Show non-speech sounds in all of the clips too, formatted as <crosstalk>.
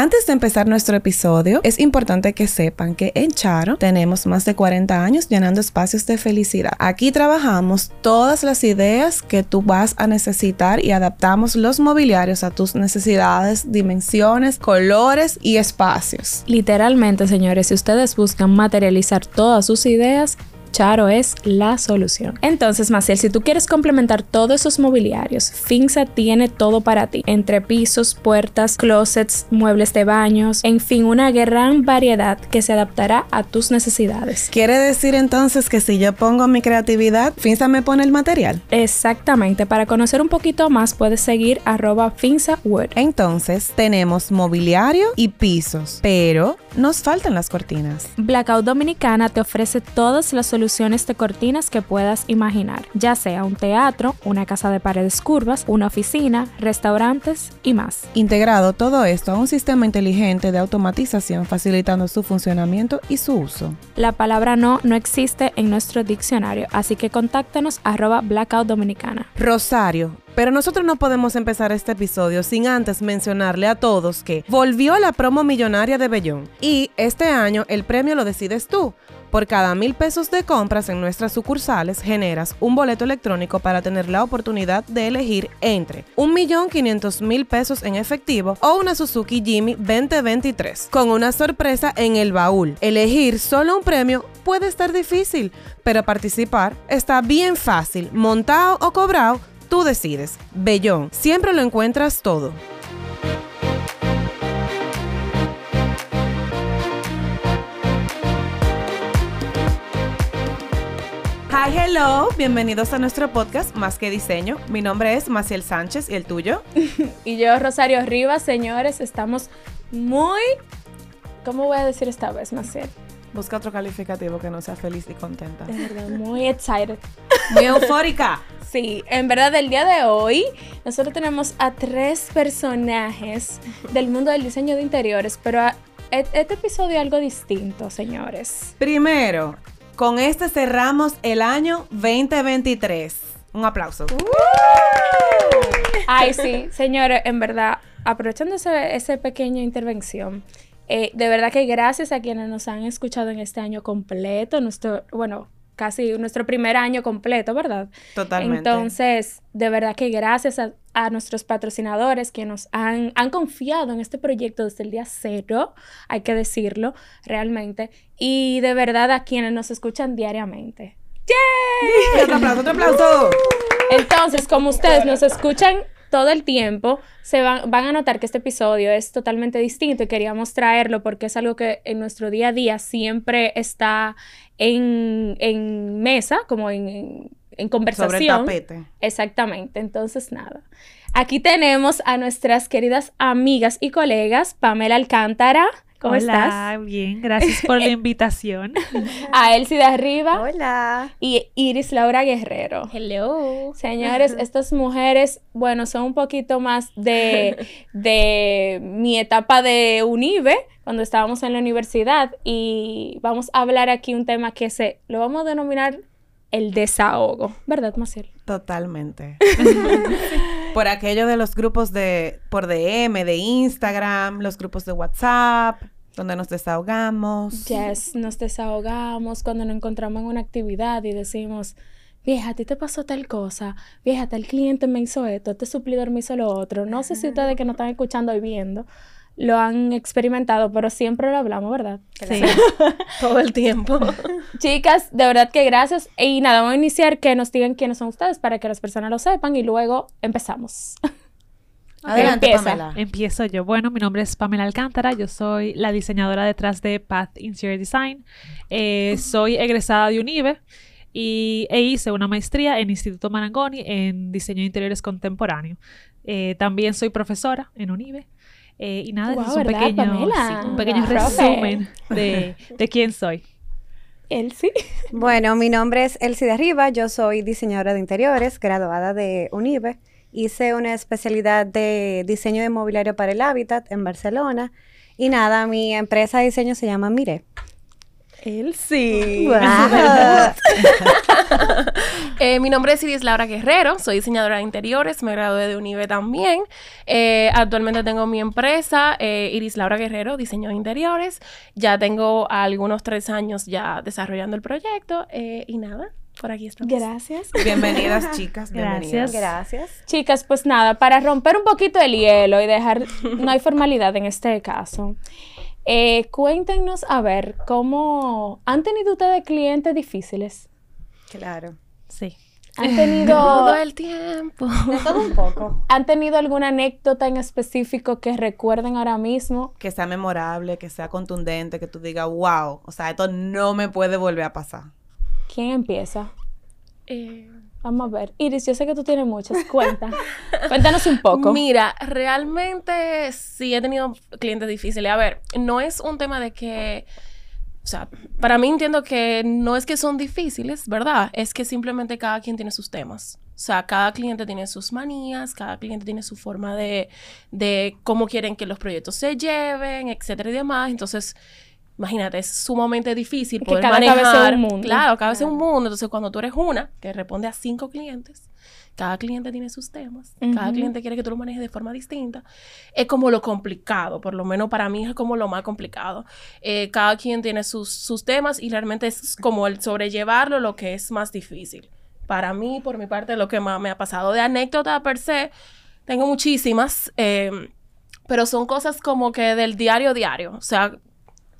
Antes de empezar nuestro episodio, es importante que sepan que en Charo tenemos más de 40 años llenando espacios de felicidad. Aquí trabajamos todas las ideas que tú vas a necesitar y adaptamos los mobiliarios a tus necesidades, dimensiones, colores y espacios. Literalmente, señores, si ustedes buscan materializar todas sus ideas, Charo es la solución. Entonces, Maciel, si tú quieres complementar todos esos mobiliarios, Finza tiene todo para ti. Entre pisos, puertas, closets, muebles de baños, en fin, una gran variedad que se adaptará a tus necesidades. ¿Quiere decir entonces que si yo pongo mi creatividad, Finza me pone el material? Exactamente. Para conocer un poquito más, puedes seguir arroba FinzaWood. Entonces, tenemos mobiliario y pisos, pero nos faltan las cortinas. Blackout Dominicana te ofrece todas las soluciones de cortinas que puedas imaginar, ya sea un teatro, una casa de paredes curvas, una oficina, restaurantes y más. Integrado todo esto a un sistema inteligente de automatización facilitando su funcionamiento y su uso. La palabra no no existe en nuestro diccionario, así que contáctanos arroba Blackout Dominicana. Rosario, pero nosotros no podemos empezar este episodio sin antes mencionarle a todos que volvió la promo millonaria de Bellón y este año el premio lo decides tú. Por cada mil pesos de compras en nuestras sucursales generas un boleto electrónico para tener la oportunidad de elegir entre un millón quinientos mil pesos en efectivo o una Suzuki Jimmy 2023 con una sorpresa en el baúl. Elegir solo un premio puede estar difícil, pero participar está bien fácil, montado o cobrado Tú decides. Bellón, siempre lo encuentras todo. Hi, hello, bienvenidos a nuestro podcast Más que Diseño. Mi nombre es Maciel Sánchez y el tuyo. <laughs> y yo, Rosario Rivas, señores, estamos muy... ¿Cómo voy a decir esta vez, Maciel? Busca otro calificativo que no sea feliz y contenta. De verdad, muy excited. <laughs> Muy eufórica. Sí, en verdad el día de hoy nosotros tenemos a tres personajes del mundo del diseño de interiores, pero este episodio es algo distinto, señores. Primero, con este cerramos el año 2023. Un aplauso. Ay, sí, señores, en verdad, aprovechando esa pequeña intervención, eh, de verdad que gracias a quienes nos han escuchado en este año completo, nuestro, bueno, casi nuestro primer año completo, ¿verdad? Totalmente. Entonces, de verdad que gracias a, nuestros patrocinadores que nos han, han, confiado en este proyecto desde el día cero, hay que decirlo realmente, y de verdad a quienes nos escuchan diariamente. ¡Yay! <laughs> Otro aplauso, otro aplauso. Entonces, como ustedes nos escuchan todo el tiempo, se van, van a notar que este episodio es totalmente distinto y queríamos traerlo porque es algo que en nuestro día a día siempre está en, en mesa, como en, en conversación. Sobre tapete. Exactamente. Entonces, nada. Aquí tenemos a nuestras queridas amigas y colegas, Pamela Alcántara. ¿Cómo Hola, bien, gracias por la <laughs> invitación. a Elsie de Arriba. Hola. Y Iris Laura Guerrero. Hello. Señores, estas mujeres, bueno, son un poquito más de, <laughs> de mi etapa de Unive, cuando estábamos en la universidad, y vamos a hablar aquí un tema que se, lo vamos a denominar el desahogo, ¿verdad, Maciel? Totalmente. <laughs> por aquello de los grupos de por DM, de Instagram, los grupos de WhatsApp, donde nos desahogamos. Yes, nos desahogamos cuando nos encontramos en una actividad y decimos, vieja, a ti te pasó tal cosa, vieja, tal cliente me hizo esto, este suplidor me hizo lo otro. No sé si ustedes que nos están escuchando y viendo lo han experimentado, pero siempre lo hablamos, ¿verdad? Sí, <laughs> todo el tiempo. <laughs> Chicas, de verdad que gracias. Y nada, vamos a iniciar que nos digan quiénes son ustedes para que las personas lo sepan y luego empezamos. <laughs> Adelante, Pamela. Empiezo yo. Bueno, mi nombre es Pamela Alcántara. Yo soy la diseñadora detrás de Path Interior Design. Eh, soy egresada de UNIBE y e hice una maestría en Instituto Marangoni en diseño de interiores contemporáneo. Eh, también soy profesora en UNIBE. Eh, y nada, es un pequeño, un pequeño resumen de, <laughs> de quién soy. Elsie. Bueno, mi nombre es Elsie de Arriba, yo soy diseñadora de interiores, graduada de UNIBE. Hice una especialidad de diseño de mobiliario para el hábitat en Barcelona. Y nada, mi empresa de diseño se llama Mire. Él sí. <laughs> <laughs> Eh, mi nombre es Iris Laura Guerrero, soy diseñadora de interiores, me gradué de UNIVE también. Eh, actualmente tengo mi empresa, eh, Iris Laura Guerrero, diseño de interiores. Ya tengo algunos tres años ya desarrollando el proyecto y nada, por aquí estamos. Gracias. Bienvenidas, <laughs> chicas. Gracias. Gracias. Chicas, pues nada, para romper un poquito el hielo y dejar, no hay formalidad en este caso. Eh, cuéntenos, a ver, ¿cómo han tenido ustedes clientes difíciles? Claro. Sí. ¿Han tenido... <laughs> todo el tiempo. De todo un poco. ¿Han tenido alguna anécdota en específico que recuerden ahora mismo? Que sea memorable, que sea contundente, que tú digas, wow, o sea, esto no me puede volver a pasar. ¿Quién empieza? Eh, Vamos a ver. Iris, yo sé que tú tienes muchas. Cuenta. <laughs> Cuéntanos un poco. Mira, realmente sí he tenido clientes difíciles. A ver, no es un tema de que. O sea, para mí entiendo que no es que son difíciles, ¿verdad? Es que simplemente cada quien tiene sus temas. O sea, cada cliente tiene sus manías, cada cliente tiene su forma de, de cómo quieren que los proyectos se lleven, etcétera y demás. Entonces, imagínate, es sumamente difícil poder cada manejar. Cabeza es un mundo. Claro, cada vez es un mundo. Entonces, cuando tú eres una que responde a cinco clientes, cada cliente tiene sus temas, cada cliente quiere que tú lo manejes de forma distinta, es como lo complicado, por lo menos para mí es como lo más complicado. Eh, cada quien tiene sus, sus temas y realmente es como el sobrellevarlo lo que es más difícil. Para mí, por mi parte, lo que más me ha pasado de anécdota per se, tengo muchísimas, eh, pero son cosas como que del diario diario. O sea,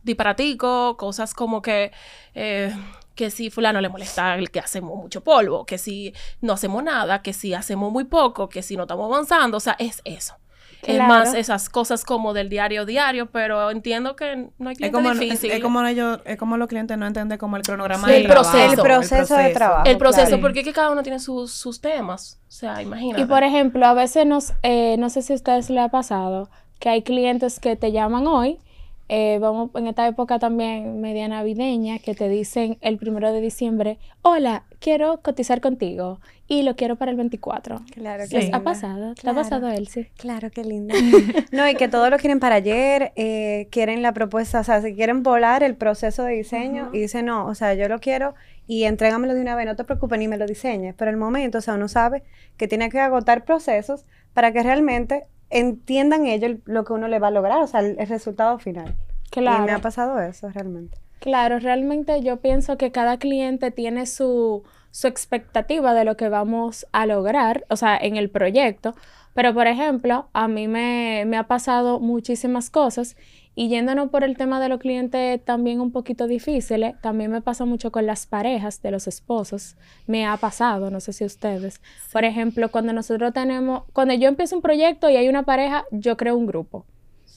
disparatico, cosas como que, eh, que si fulano le molesta el que hacemos mucho polvo, que si no hacemos nada, que si hacemos muy poco, que si no estamos avanzando, o sea, es eso. Es más esas cosas como del diario diario, pero entiendo que no hay cliente es como, difícil. Es, como ellos, es como los clientes no entienden como el cronograma Sí, del el proceso. trabajo, El proceso de trabajo. el proceso, claro. porque es que cada uno tiene sus, sus temas. O sea, imagínate. Y por ejemplo, a veces nos, eh, no sé si a ustedes les ha pasado, que hay clientes que te llaman hoy, eh, vamos en esta época también media navideña, que te dicen el primero de diciembre, hola, quiero cotizar contigo y lo quiero para el 24. Claro que ¿Les linda. ha pasado? ¿Te ha Claro. pasado, Elsie? Claro, qué lindo. <laughs> no, y que todo lo quieren para ayer, eh, quieren la propuesta, o sea, si quieren volar el proceso de diseño y dicen, no, o sea, yo lo quiero y entrégamelo de una vez, no te preocupes ni me lo diseñes. Pero el momento, o sea, uno sabe que tiene que agotar procesos para que realmente entiendan ellos lo que uno le va a lograr, o sea, el, el resultado final. Claro. Y me ha pasado eso realmente. Claro, realmente yo pienso que cada cliente tiene su, su expectativa de lo que vamos a lograr, o sea, en el proyecto. Pero, por ejemplo, a mí me, me ha pasado muchísimas cosas y yéndonos por el tema de los clientes también un poquito difíciles, también me pasa mucho con las parejas de los esposos. Me ha pasado, no sé si ustedes. Por ejemplo, cuando nosotros tenemos, cuando yo empiezo un proyecto y hay una pareja, yo creo un grupo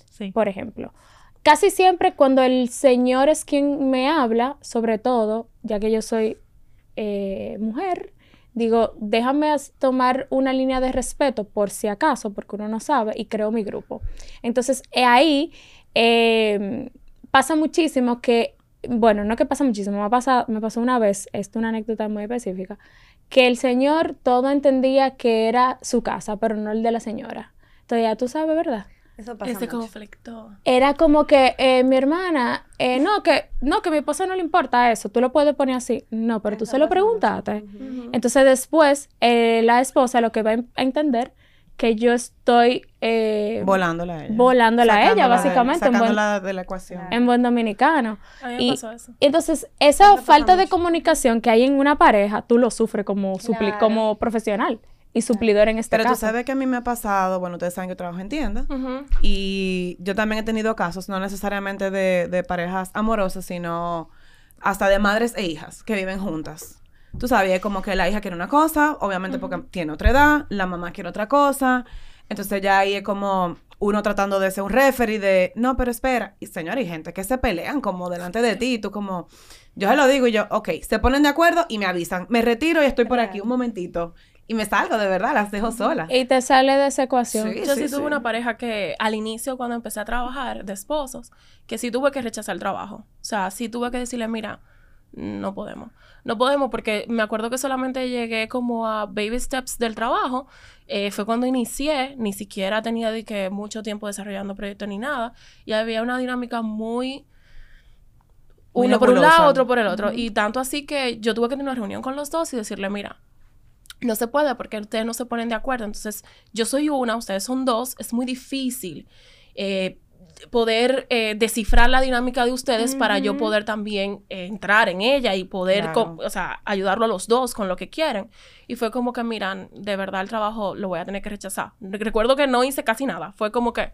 Sí. por ejemplo. Casi siempre cuando el Señor es quien me habla, sobre todo, ya que yo soy eh, mujer, digo, déjame tomar una línea de respeto por si acaso, porque uno no sabe, y creo mi grupo. Entonces, eh, ahí eh, pasa muchísimo que, bueno, no que pasa muchísimo, me, ha pasado, me pasó una vez, esto es una anécdota muy específica, que el Señor todo entendía que era su casa, pero no el de la señora. Entonces, ya tú sabes, ¿verdad? Eso pasa Ese mucho. conflicto. era como que eh, mi hermana, eh, no, que no, que a mi esposa no le importa eso, tú lo puedes poner así. No, pero tú se lo pasa preguntaste. Ujú. Entonces después, eh, la esposa lo que va a entender que yo estoy eh, Volándola a ella. volándola a ella, Sacándola de- básicamente, en buen, Sacándola de la ecuación. en buen dominicano. A mí me Y- pasó eso. Entonces, esa falta de mucho. comunicación que hay en una pareja, tú lo sufres como, supli- Claro. como profesional y suplidor en este Pero tú caso. sabes que a mí me ha pasado, bueno, ustedes saben que yo trabajo en tienda. Y yo también he tenido casos, no necesariamente de, de parejas amorosas, sino hasta de madres e hijas que viven juntas. Tú sabes, es como que la hija quiere una cosa, obviamente porque tiene otra edad, la mamá quiere otra cosa. Entonces ya ahí es como uno tratando de ser un referee de, no, pero espera. Y señor, hay gente que se pelean como delante de ti, y tú como, yo se lo digo y yo, ok, se ponen de acuerdo y me avisan. Me retiro y estoy por aquí un momentito. Y me salgo, de verdad, las dejo solas. Y te sale de esa ecuación. Sí. Yo sí, tuve una pareja que al inicio, cuando empecé a trabajar de esposos, que sí tuve que rechazar el trabajo. O sea, sí tuve que decirle, mira, no podemos. No podemos porque me acuerdo que solamente llegué como a baby steps del trabajo. Eh, fue cuando inicié, ni siquiera tenía de que mucho tiempo desarrollando proyectos ni nada. Y había una dinámica muy uno por un lado, otro por el otro. Y tanto así que yo tuve que tener una reunión con los dos y decirle, mira, no se puede porque ustedes no se ponen de acuerdo. Entonces, yo soy una, ustedes son dos, es muy difícil eh, poder eh, descifrar la dinámica de ustedes para yo poder también entrar en ella y poder, o sea, ayudarlo a los dos con lo que quieren. Y fue como que, miran, de verdad el trabajo lo voy a tener que rechazar. Recuerdo que no hice casi nada. Fue como que,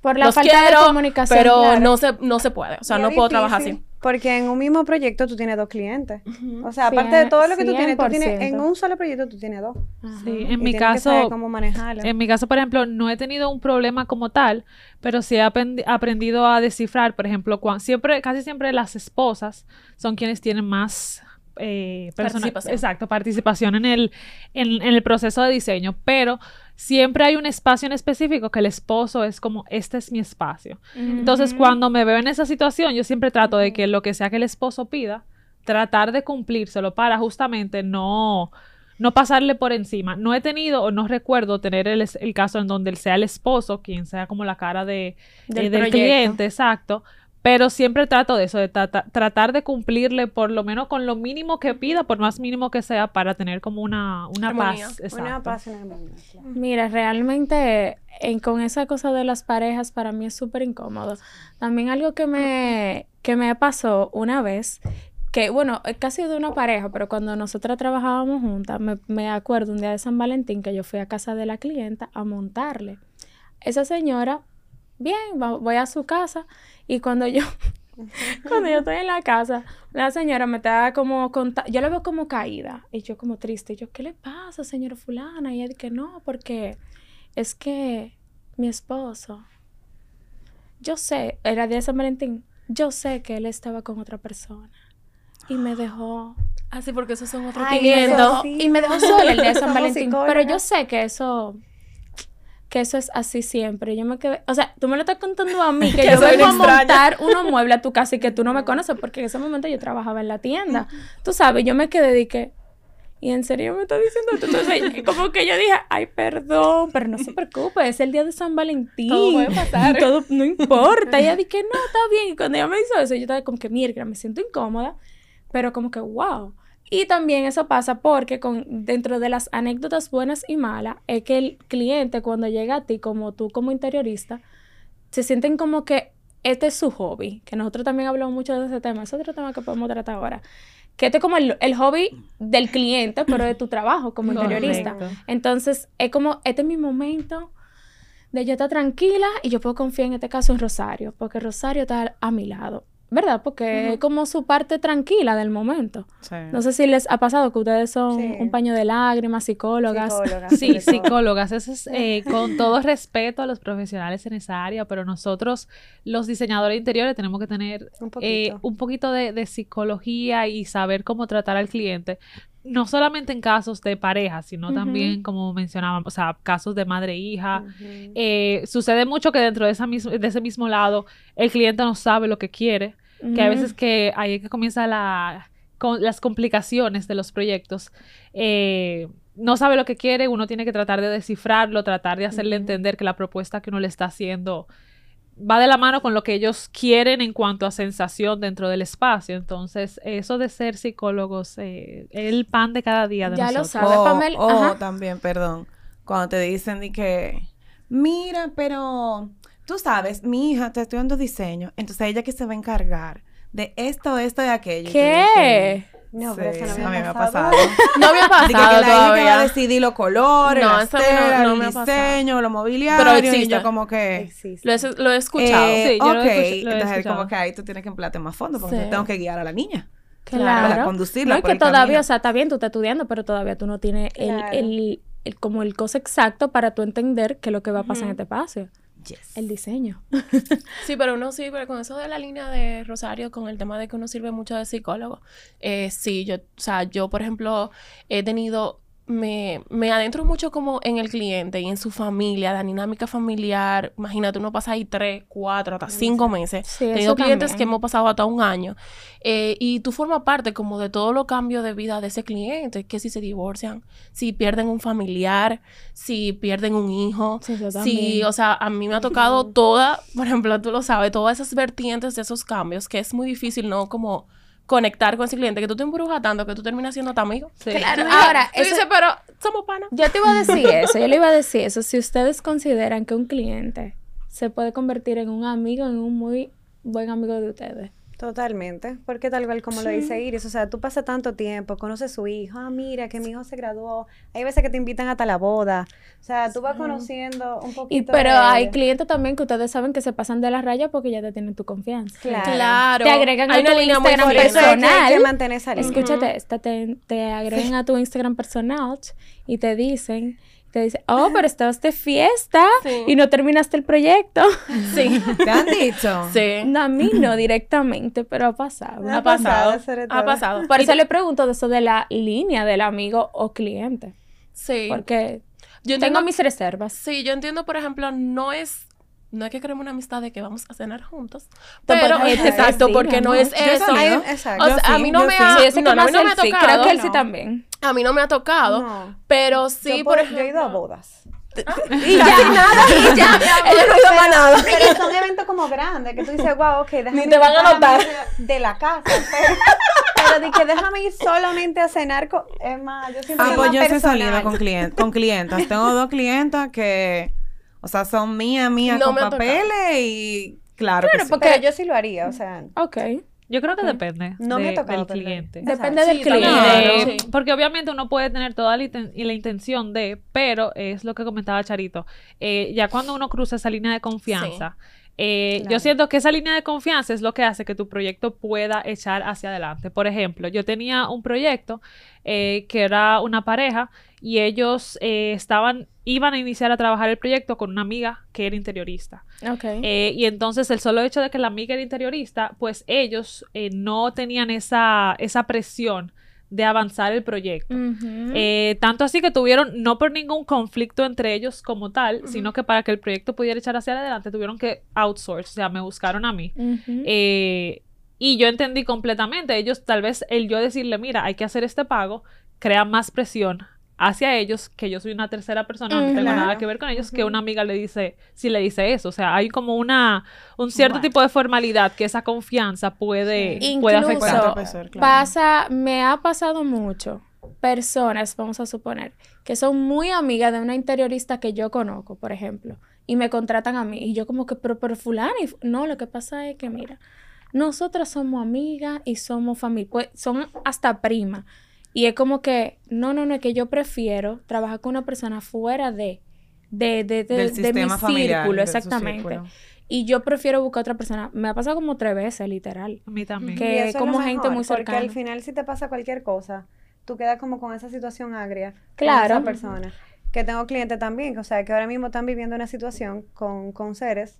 por la falta de comunicación. Pero no, se, no se puede. O sea, no puedo trabajar así. Porque en un mismo proyecto tú tienes dos clientes. O sea, aparte de todo lo que tú tienes, tú tienes, en un solo proyecto tú tienes dos. Sí, en mi caso. cómo manejarlo. En mi caso, por ejemplo, no he tenido un problema como tal, pero sí he aprendido a descifrar, por ejemplo, cuando, siempre, casi siempre las esposas son quienes tienen más eh, participación. Exacto, participación en el, en, el proceso de diseño, pero siempre hay un espacio en específico que el esposo es como, este es mi espacio. Entonces, cuando me veo en esa situación, yo siempre trato de que lo que sea que el esposo pida, tratar de cumplírselo para justamente no, no pasarle por encima. No he tenido o no recuerdo tener el, el caso en donde sea el esposo, quien sea como la cara de, del, del cliente, exacto, pero siempre trato de eso, de tratar de cumplirle por lo menos con lo mínimo que pida, por más mínimo que sea, para tener como una, una paz. Una paz en el Mira, realmente con esa cosa de las parejas para mí es súper incómodo. También algo que me, que me pasó una vez, que bueno, casi de una pareja, pero cuando nosotras trabajábamos juntas, me, me acuerdo un día de San Valentín que yo fui a casa de la clienta a montarle. Esa señora, bien, voy a su casa y cuando yo, <laughs> cuando yo estoy en la casa, la señora me está como yo la veo como caída y yo como triste. Y yo, ¿qué le pasa, señora fulana? Y ella dice, no, porque es que mi esposo, yo sé, era día de San Valentín, yo sé que él estaba con otra persona y me dejó Ah, sí, porque esos son otros clientes. Y me dejó sola el día de San <laughs> Valentín. Pero yo sé que eso que eso es así siempre. Yo me quedé, o sea, tú me lo estás contando a mí, <laughs> que, yo vengo a montar unos <laughs> muebles a tu casa y que tú no me conoces, porque en ese momento yo trabajaba en la tienda. Tú sabes, yo me quedé de que, y en serio me estás diciendo esto. Entonces, <laughs> como que yo dije, ay, perdón, pero no se preocupe, es el día de San Valentín. Todo puede pasar. Todo, no importa. Y ella dije, no, está bien. Y cuando ella me hizo eso, yo estaba como que, mierda, me siento incómoda, pero como que, wow. Y también eso pasa porque con, dentro de las anécdotas buenas y malas es que el cliente cuando llega a ti, como tú como interiorista, se sienten como que este es su hobby, que nosotros también hablamos mucho de ese tema, es otro tema que podemos tratar ahora, que este es como el, hobby del cliente, pero de tu trabajo como interiorista. Entonces, es como, este es mi momento de yo estar tranquila y yo puedo confiar en este caso en Rosario, porque Rosario está a mi lado. ¿Verdad? Porque es como su parte tranquila del momento. No sé si les ha pasado que ustedes son un paño de lágrimas, psicólogas. Sí, psicólogas. Eso es eh, <laughs> con todo respeto a los profesionales en esa área, pero nosotros, los diseñadores interiores, tenemos que tener un eh, poquito, de, psicología y saber cómo tratar al cliente. No solamente en casos de pareja, sino también, como mencionábamos, o sea, casos de madre e hija. Eh, sucede mucho que dentro de, esa de ese mismo lado, el cliente no sabe lo que quiere que a veces que ahí es que comienza la, con, las complicaciones de los proyectos. Eh, no sabe lo que quiere, uno tiene que tratar de descifrarlo, tratar de hacerle entender que la propuesta que uno le está haciendo va de la mano con lo que ellos quieren en cuanto a sensación dentro del espacio. Entonces, eso de ser psicólogos eh, es el pan de cada día de ya nosotros. Ya lo sabe, Pamela. O también, perdón, cuando te dicen de que, mira, pero tú sabes, mi hija está estudiando diseño, entonces ella que se va a encargar de esto, esto y aquello. ¿Qué? No, pero eso no me, ha pasado. <laughs> No había pasado que, la hija que va a decidir los colores, no, estela, no, el diseño, lo mobiliario. Pero existe. Y yo como que... Lo, he, lo he escuchado. Eh, sí, yo lo he, lo he entonces como que ahí tú tienes que emplearte más fondo porque tengo que guiar a la niña. Claro. Para conducirla No, es que todavía, o sea, está bien, tú estás estudiando, pero todavía tú no tienes el, el, como el cosa exacto para tú entender qué es lo que va a pasar en este espacio. El diseño. <laughs> sí, pero uno sirve con eso de la línea de Rosario, con el tema de que uno sirve mucho de psicólogo. Eh, sí, yo, o sea, yo, por ejemplo, he tenido me, me adentro mucho como en el cliente y en su familia, la dinámica familiar. Imagínate, uno pasa ahí tres, cuatro, hasta cinco meses. Sí, Tengo clientes que hemos pasado hasta un año. Eh, y tú formas parte como de todos los cambios de vida de ese cliente, que si se divorcian, si pierden un familiar, si pierden un hijo, sí, si, o sea, a mí me ha tocado toda, <laughs> por ejemplo, tú lo sabes, todas esas vertientes de esos cambios, que es muy difícil, ¿no? Como conectar con ese cliente, que tú te embrujas tanto que tú terminas siendo tu amigo. Sí. Claro, ahora, eso, dices, pero somos panas. Yo te iba a decir <laughs> eso, yo le iba a decir eso. Si ustedes consideran que un cliente se puede convertir en un amigo, en un muy buen amigo de ustedes. Totalmente, porque tal cual como lo dice Iris, o sea, tú pasas tanto tiempo, conoces a su hijo, ah, mira que mi hijo se graduó, hay veces que te invitan hasta la boda, o sea, tú vas conociendo un poquito. Y pero hay clientes también que ustedes saben que se pasan de la raya porque ya te tienen tu confianza. Claro. Te agregan a tu Instagram personal. Que Escúchate, esta, te, te agregan a tu Instagram personal y te dicen te dice, oh, pero estabas de fiesta <laughs> y no terminaste el proyecto. <laughs> Sí. ¿Te han dicho? Sí. No, a mí no directamente, pero ha pasado. Ha, pasado. Ha pasado. Por eso le pregunto de eso de la línea del amigo o cliente. Sí. Porque yo tengo mis reservas. Sí, yo entiendo, por ejemplo, no es no es que queremos una amistad de que vamos a cenar juntos. Pero, exacto, porque no, es eso. exacto. O sea, a mí no me ha, no, a mí no me ha tocado. Creo que él sí también. A mí no me ha tocado, pero sí, por ejemplo. Yo he ido a bodas. <laughs> y ya, nada, y ya, <laughs> ella no toma nada. Pero son eventos como grandes, que tú dices, wow, ok, déjame Ni te van a notar. De la casa, pero, de que déjame ir solamente a cenar con, es más, yo siempre Ah, pues yo he salido con, clientes, con clientas, tengo dos clientas que o sea, son mía, mía con papeles y claro, claro porque yo sí lo haría, o sea. Ok. Yo creo que depende no me ha del cliente. Depende del cliente. Porque obviamente uno puede tener toda la, y la, intención de, pero es lo que comentaba Charito. Eh, ya cuando uno cruza esa línea de confianza, eh, Yo siento que esa línea de confianza es lo que hace que tu proyecto pueda echar hacia adelante. Por ejemplo, yo tenía un proyecto eh, que era una pareja y ellos eh, estaban, iban a iniciar a trabajar el proyecto con una amiga que era interiorista. Okay. y entonces el solo hecho de que la amiga era interiorista, pues ellos no tenían esa, esa presión de avanzar el proyecto. Eh, tanto así que tuvieron, no por ningún conflicto entre ellos como tal, sino que para que el proyecto pudiera echar hacia adelante, tuvieron que outsource, o sea, me buscaron a mí. Eh, y yo entendí completamente, ellos tal vez el yo decirle, mira, hay que hacer este pago, crea más presión hacia ellos, que yo soy una tercera persona, no tengo nada que ver con ellos, que una amiga le dice, si le dice eso. O sea, hay como una, un cierto tipo de formalidad que esa confianza puede, puede afectar. Pasa, me ha pasado mucho personas, vamos a suponer, que son muy amigas de una interiorista que yo conozco, por ejemplo, y me contratan a mí, y yo como que, pero, pero fulano, no, lo que pasa es que, mira, nosotras somos amigas y somos familia, pues son hasta primas. Y es como que, no, no, no, es que yo prefiero trabajar con una persona fuera de, de, de, de, de mi círculo, exactamente. Y yo prefiero buscar otra persona. Me ha pasado como tres veces, literal. A mí también. Que como gente muy cercana. Porque al final si te pasa cualquier cosa, tú quedas como con esa situación agria. Claro. Con esa persona. Que tengo clientes también, o sea, que ahora mismo están viviendo una situación con, con seres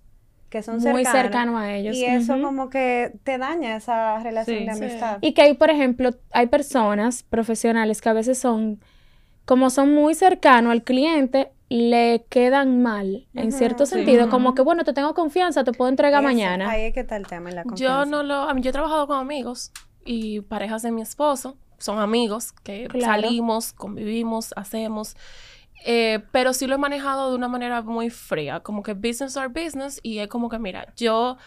que son muy cercanos a ellos. Y eso como que te daña esa relación de amistad. Y que hay, por ejemplo, hay personas profesionales que a veces son, como son muy cercanos al cliente, le quedan mal, en cierto sentido, como que, bueno, te tengo confianza, te puedo entregar mañana. Ahí es que está el tema, en la confianza. Yo no lo, yo he trabajado con amigos y parejas de mi esposo, son amigos que salimos, convivimos, hacemos eh, pero sí lo he manejado de una manera muy fría, como que business are business y es como que, mira, yo,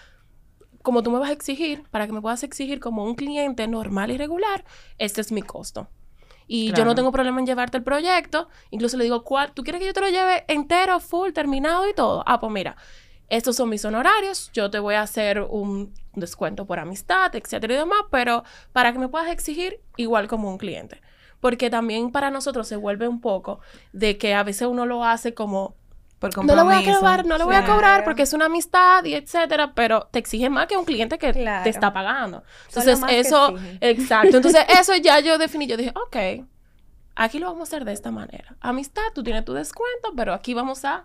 como tú me vas a exigir, para que me puedas exigir como un cliente normal y regular, este es mi costo. Y yo no tengo problema en llevarte el proyecto, incluso le digo, ¿cuál? ¿tú quieres que yo te lo lleve entero, full, terminado y todo? Ah, pues mira, estos son mis honorarios, yo te voy a hacer un descuento por amistad, etcétera y demás, pero para que me puedas exigir igual como un cliente porque también para nosotros se vuelve un poco de que a veces uno lo hace como no lo voy a cobrar, no lo voy a cobrar porque es una amistad y etcétera, pero te exige más que un cliente que te está pagando. Entonces, eso, exacto. Entonces, <laughs> eso ya yo definí, yo dije, ok, aquí lo vamos a hacer de esta manera. Amistad, tú tienes tu descuento, pero aquí vamos a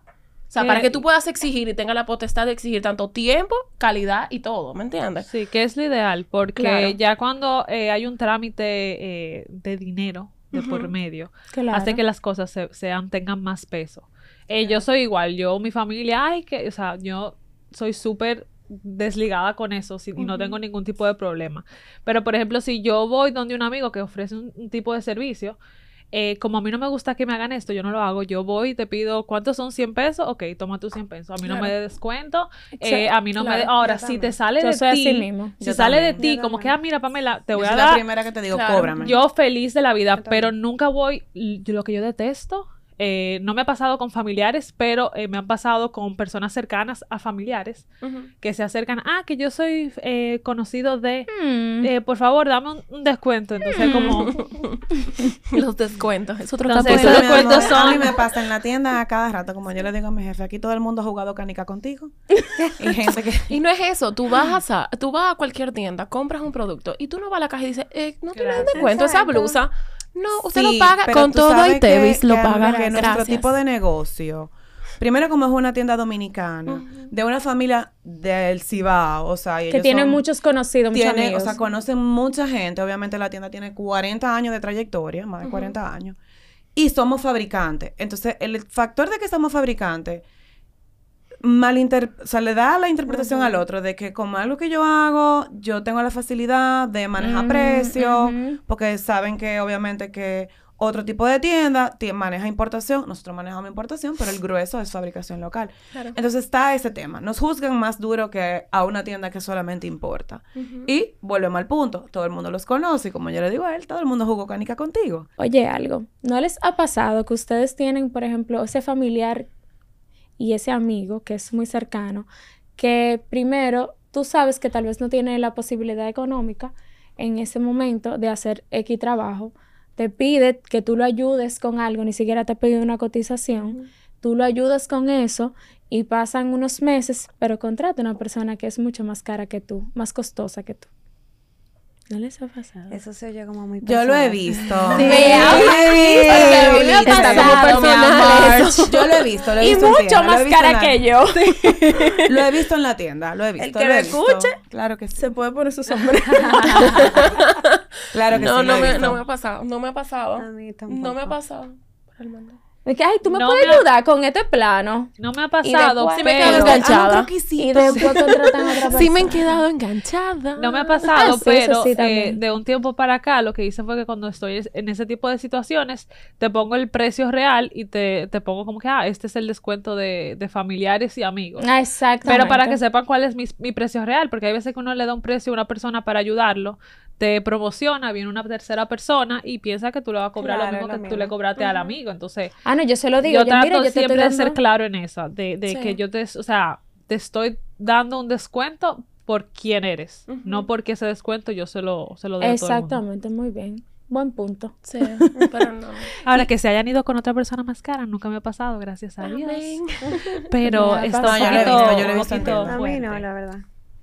o sea, para que tú puedas exigir y tengas la potestad de exigir tanto tiempo, calidad y todo, ¿me entiendes? Sí, que es lo ideal, porque ya cuando eh, hay un trámite eh, de dinero, de por medio, hace que las cosas sean, tengan más peso. Eh, yo soy igual, yo, mi familia, ay, que, o sea, yo soy súper desligada con eso y no tengo ningún tipo de problema. Pero, por ejemplo, si yo voy donde un amigo que ofrece un tipo de servicio, eh, como a mí no me gusta que me hagan esto, yo no lo hago. Yo voy y te pido, ¿cuántos son 100 pesos? Ok, toma tus 100 pesos. A mí no me dé descuento. Eh, a mí no me Ahora, si te sale de ti, si sale de ti, como que, ah, mira, Pamela, te voy a dar. la primera que te digo, cóbrame. Yo feliz de la vida, pero nunca voy. Lo que yo detesto eh, no me ha pasado con familiares, pero eh, me han pasado con personas cercanas a familiares que se acercan, ah, que yo soy eh, conocido de, hmm. por favor, dame un, descuento. Entonces, como... <laughs> Los descuentos, es otro Entonces, esos descuentos son... A mí me pasa en la tienda a cada rato, como yo le digo a mi jefe, aquí todo el mundo ha jugado canica contigo. <laughs> y gente que... Y no es eso, tú vas a, tú vas a cualquier tienda, compras un producto y tú no vas a la caja y dices, no tienes descuento esa blusa. No, usted lo paga con todo y Tevis lo paga. Que nuestro tipo de negocio, primero como es una tienda dominicana, de una familia del Cibao, o sea, que tiene muchos conocidos, muchos amigos. O sea, conocen mucha gente. Obviamente la tienda tiene 40 años de trayectoria, más de 40 años. Y somos fabricantes. Entonces, el factor de que somos fabricantes malinter o sea, le da la interpretación al otro de que como algo que yo hago, yo tengo la facilidad de manejar precios, porque saben que obviamente que otro tipo de tienda maneja importación, nosotros manejamos importación, pero el grueso es fabricación local. Entonces está ese tema. Nos juzgan más duro que a una tienda que solamente importa. Y volvemos al punto. Todo el mundo los conoce y como yo le digo a él, todo el mundo jugó canica contigo. Oye, algo. ¿No les ha pasado que ustedes tienen, por ejemplo, ese familiar y ese amigo que es muy cercano, que primero tú sabes que tal vez no tiene la posibilidad económica en ese momento de hacer X trabajo, te pide que tú lo ayudes con algo, ni siquiera te ha pedido una cotización, tú lo ayudas con eso y pasan unos meses, pero contrata una persona que es mucho más cara que tú, más costosa que tú. ¿No les ha pasado? Eso se oye como muy personal. Yo lo he visto. Sí, yo lo he visto. Como Yo lo he visto, lo he visto Y mucho más cara que yo. <laughs> Lo he visto en la tienda, lo he visto. El que lo, escuche, claro que sí. Se puede poner su sombrero. <laughs> claro que no, sí. No, me, no me ha pasado, no me ha pasado. A mí tampoco. No me ha pasado. Es que, ay, tú me puedes ayudar con este plano. No me ha pasado. sí me he quedado enganchada. Y después contratan a otra persona. Sí me he quedado enganchada. No me ha pasado, ah, pero eh, de un tiempo para acá lo que hice fue que cuando estoy en ese tipo de situaciones, te pongo el precio real y te, te pongo como que, ah, este es el descuento de, de familiares y amigos. Ah, exacto. Pero para que sepan cuál es mi, mi precio real, porque hay veces que uno le da un precio a una persona para ayudarlo, te promociona, viene una tercera persona y piensa que tú le vas a cobrar lo mismo que tú le cobraste al amigo. Entonces, ah, no, yo se lo digo. Yo, trato siempre de ser claro en eso, de, de que yo te, o sea, te estoy dando un descuento por quién eres, no porque ese descuento yo se lo, se lo doy Exactamente, a todo el mundo. muy bien. Buen punto. Sí, pero no. <laughs> Ahora que se hayan ido con otra persona más cara, nunca me ha pasado, gracias a Dios. Pero <laughs> esto no, yo lo he visto, yo lo he visto. A mí no, la verdad.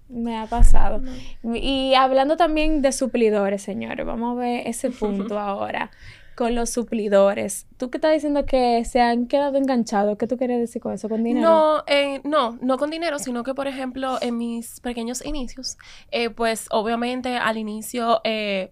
Me ha pasado. Y hablando también de suplidores, señores, vamos a ver ese <laughs> punto ahora con los suplidores. Tú que estás diciendo que se han quedado enganchados, ¿qué tú quieres decir con eso? ¿Con dinero? No, eh, no, no con dinero, sino que, por ejemplo, en mis pequeños inicios, eh, pues obviamente al inicio... Eh,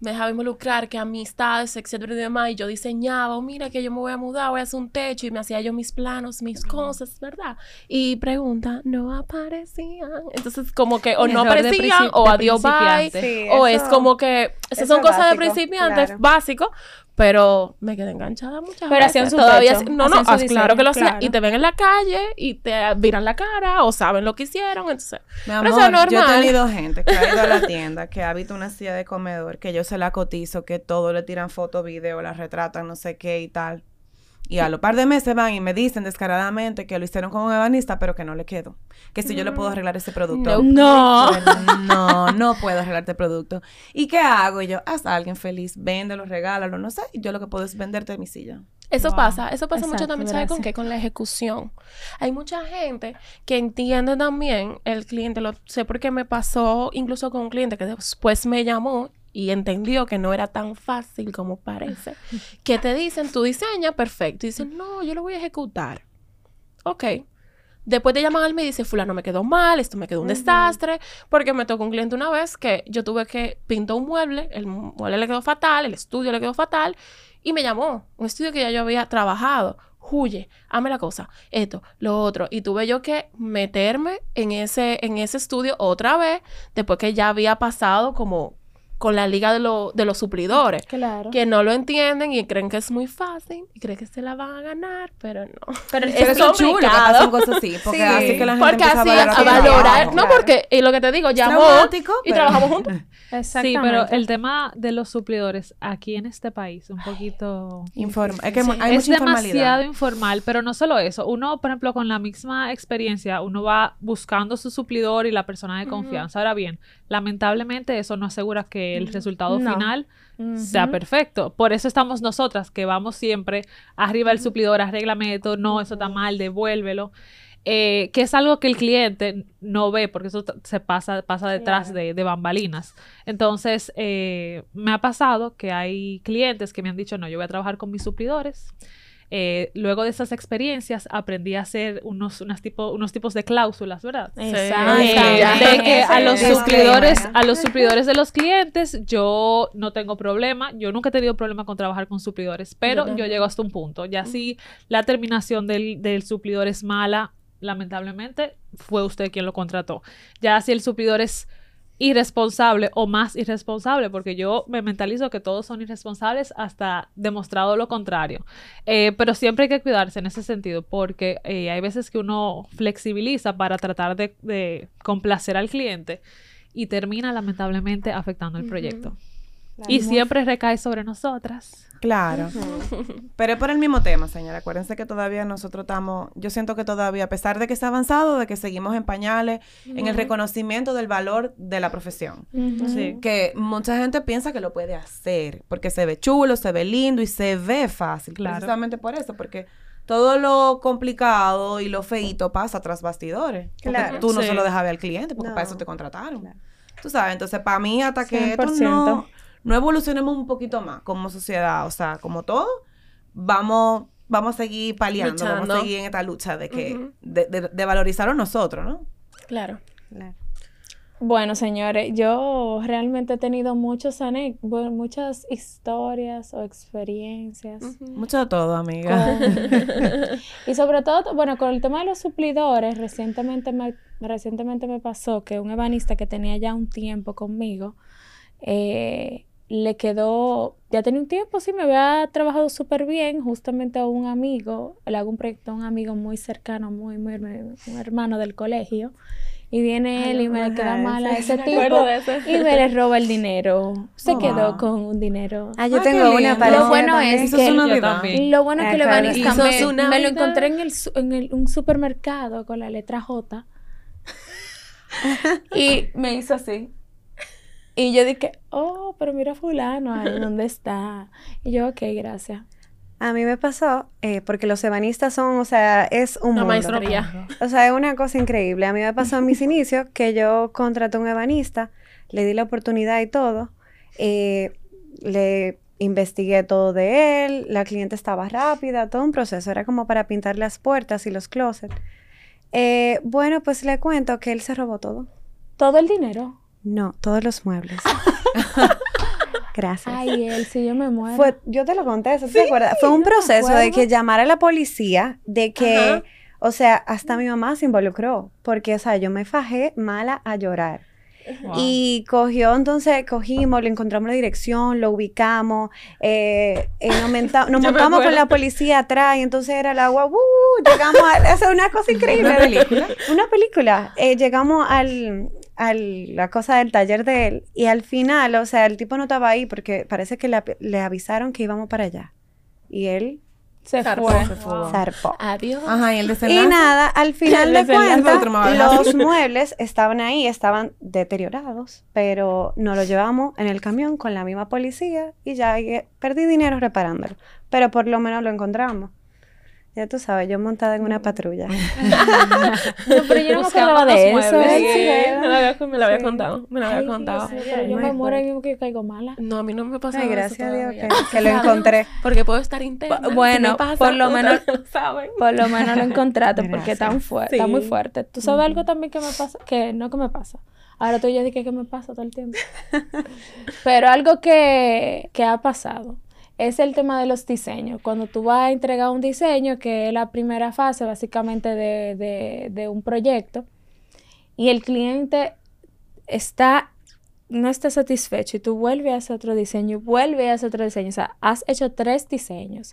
me dejaba involucrar, que amistades, etcétera y demás, y yo diseñaba, oh, mira que yo me voy a mudar, voy a hacer un techo, y me hacía yo mis planos, mis cosas, ¿verdad? Y pregunta, no aparecían. Entonces, como que o no aparecían, o adiós, bye, o es como que, esas son cosas de principiantes, básicos, pero me quedé enganchada muchas pero veces. Hacían todavía, no, no, claro que lo hacían. Y te ven en la calle y te miran la cara o saben lo que hicieron. Entonces, Mi amor, yo he tenido <laughs> gente que ha ido a la tienda, que ha visto una silla de comedor, que yo se la cotizo, que todo le tiran foto, video, la retratan, no sé qué y tal. Y a lo par de meses van y me dicen descaradamente que lo hicieron con un ebanista, pero que no le quedo. Que si yo le puedo arreglar ese producto. No. No, no puedo arreglar este producto. ¿Y qué hago? Y yo, haz a alguien feliz, véndelo, regálalo, no sé. Y yo lo que puedo es venderte mi silla. Eso pasa, eso pasa mucho también, ¿sabes con qué? Con la ejecución. Hay mucha gente que entiende también el cliente, lo sé porque me pasó incluso con un cliente que después me llamó y entendió que no era tan fácil como parece. <laughs> que te dicen, tú diseñas, perfecto. Y dicen, no, yo lo voy a ejecutar. Ok. Después te llaman al me y dice, fulano me quedó mal, esto me quedó un desastre, porque me tocó un cliente una vez que yo tuve que pintar un mueble, el mueble le quedó fatal, el estudio le quedó fatal, y me llamó, un estudio que ya yo había trabajado, huye, hame la cosa, esto, lo otro, y tuve yo que meterme en ese, en ese estudio otra vez, después que ya había pasado como con la liga de, de los suplidores. Claro. Que no lo entienden y creen que es muy fácil y creen que se la van a ganar, pero no. Pero, es, chulo que pasen cosas así, porque así que la gente porque así a valorar. no, porque, y lo que te digo, llamó y trabajamos juntos. <laughs> Sí, pero el tema de los suplidores aquí en este país, un poquito... Informal. Es que hay es demasiado informal, pero no solo eso. Uno, por ejemplo, con la misma experiencia, uno va buscando su suplidor y la persona de confianza. Ahora bien, lamentablemente eso no asegura que el resultado final sea perfecto. Por eso estamos nosotras, que vamos siempre arriba del suplidor, arréglame esto, no, eso está mal, devuélvelo. Eh, que es algo que el cliente no ve porque eso se pasa, pasa detrás de, bambalinas. Entonces, eh, me ha pasado que hay clientes que me han dicho, no, yo voy a trabajar con mis suplidores eh, luego de esas experiencias aprendí a hacer unos, unos tipos de cláusulas, ¿verdad? Exacto. de que a los suplidores, a los suplidores de los clientes, yo no tengo problema, yo nunca he tenido problema con trabajar con suplidores, pero yo, llego hasta un punto. Ya si la terminación del, del suplidor es mala, lamentablemente fue usted quien lo contrató. Ya si el suplidor es irresponsable o más irresponsable, porque yo me mentalizo que todos son irresponsables hasta demostrado lo contrario. Eh, pero siempre hay que cuidarse en ese sentido, porque eh, hay veces que uno flexibiliza para tratar de, complacer al cliente y termina lamentablemente afectando el proyecto. Y siempre recae sobre nosotras. Claro. Pero es por el mismo tema, señora. Acuérdense que todavía nosotros estamos, yo siento que todavía, a pesar de que está avanzado, de que seguimos en pañales, en el reconocimiento del valor de la profesión. Que mucha gente piensa que lo puede hacer, porque se ve chulo, se ve lindo y se ve fácil. Precisamente por eso, porque todo lo complicado y lo feito pasa tras bastidores. Claro. Tú no se lo dejas ver al cliente, porque para eso te contrataron. Tú sabes, entonces para mí hasta que esto no no evolucionemos un poquito más como sociedad, o sea, como todo, vamos, vamos a seguir paliando, vamos a seguir en esta lucha de que, de, de, valorizar a nosotros, ¿no? Claro. claro. Bueno, señores, yo realmente he tenido muchos muchas historias o experiencias. Mucho de todo, amiga. <laughs> <laughs> y sobre todo, bueno, con el tema de los suplidores, recientemente me, recientemente me pasó que un ebanista que tenía ya un tiempo conmigo, eh, le quedó, ya tenía un tiempo, sí, me había trabajado súper bien, justamente a un amigo, le hago un proyecto a un amigo muy cercano, muy, muy, un hermano del colegio, y viene él y me le queda mal a ese tipo y me le roba el dinero. Se oh, quedó con un dinero. Ah, yo ah, tengo una para Lo bueno es que lo bueno es que le van a me lo encontré en el en el, un supermercado con la letra J. <laughs> y me hizo así. Y yo dije, oh, pero mira fulano, <laughs> ¿dónde está? Y yo, ok, gracias. A mí me pasó, eh, porque los ebanistas son, o sea, es un mundo. Maestría. O sea, es una cosa increíble. A mí me pasó en mis <laughs> inicios que yo contraté a un ebanista, le di la oportunidad y todo, eh, le investigué todo de él, la cliente estaba rápida, todo un proceso, era como para pintar las puertas y los closets. Eh, bueno, pues le cuento que él se robó todo. ¿Todo el dinero? No, todos los muebles. <laughs> Gracias. Ay, él, si yo me muero. Fue, yo te lo conté, ¿eso te acuerdas? Fue un proceso de que llamara a la policía, de que, o sea, hasta mi mamá se involucró, porque, o sea, yo me fajé mala a llorar. Y cogió, entonces cogimos, le encontramos la dirección, lo ubicamos, eh, eh nos, nos <laughs> montamos con la policía atrás y entonces era el agua, ¡uh! llegamos a hacer una cosa <laughs> increíble. ¿Una película? Una película. Eh, llegamos al, a la cosa del taller de él y al final, o sea, el tipo no estaba ahí porque parece que le, avisaron que íbamos para allá. Y él se fue. Se Zarpó. Adiós. Ajá, y el Y nada, al <laughs> final de cuentas, los <laughs> muebles estaban ahí, estaban deteriorados, pero nos los llevamos en el camión con la misma policía y ya perdí dinero reparándolo. Pero por lo menos lo encontramos. Ya tú sabes, yo montada en una patrulla. <laughs> no, <laughs> pero yo no me acordaba de eso. me lo había, me lo había contado. Me lo había contado. yo me muero y que caigo mala. No, a mí no me pasa Ay, gracias a Dios que, lo encontré. Porque puedo estar interna. Bueno, por lo menos <laughs> por lo menos lo encontraste porque está muy fuerte, está muy fuerte. ¿Tú sabes algo también que me pasa? Que no que me pasa. Ahora tú ya dices que me pasa todo el tiempo. pero algo que, que ha pasado es el tema de los diseños. Cuando tú vas a entregar un diseño, que es la primera fase básicamente de, un proyecto, y el cliente está, no está satisfecho y tú vuelves a hacer otro diseño, vuelves a hacer otro diseño, o sea, has hecho tres diseños.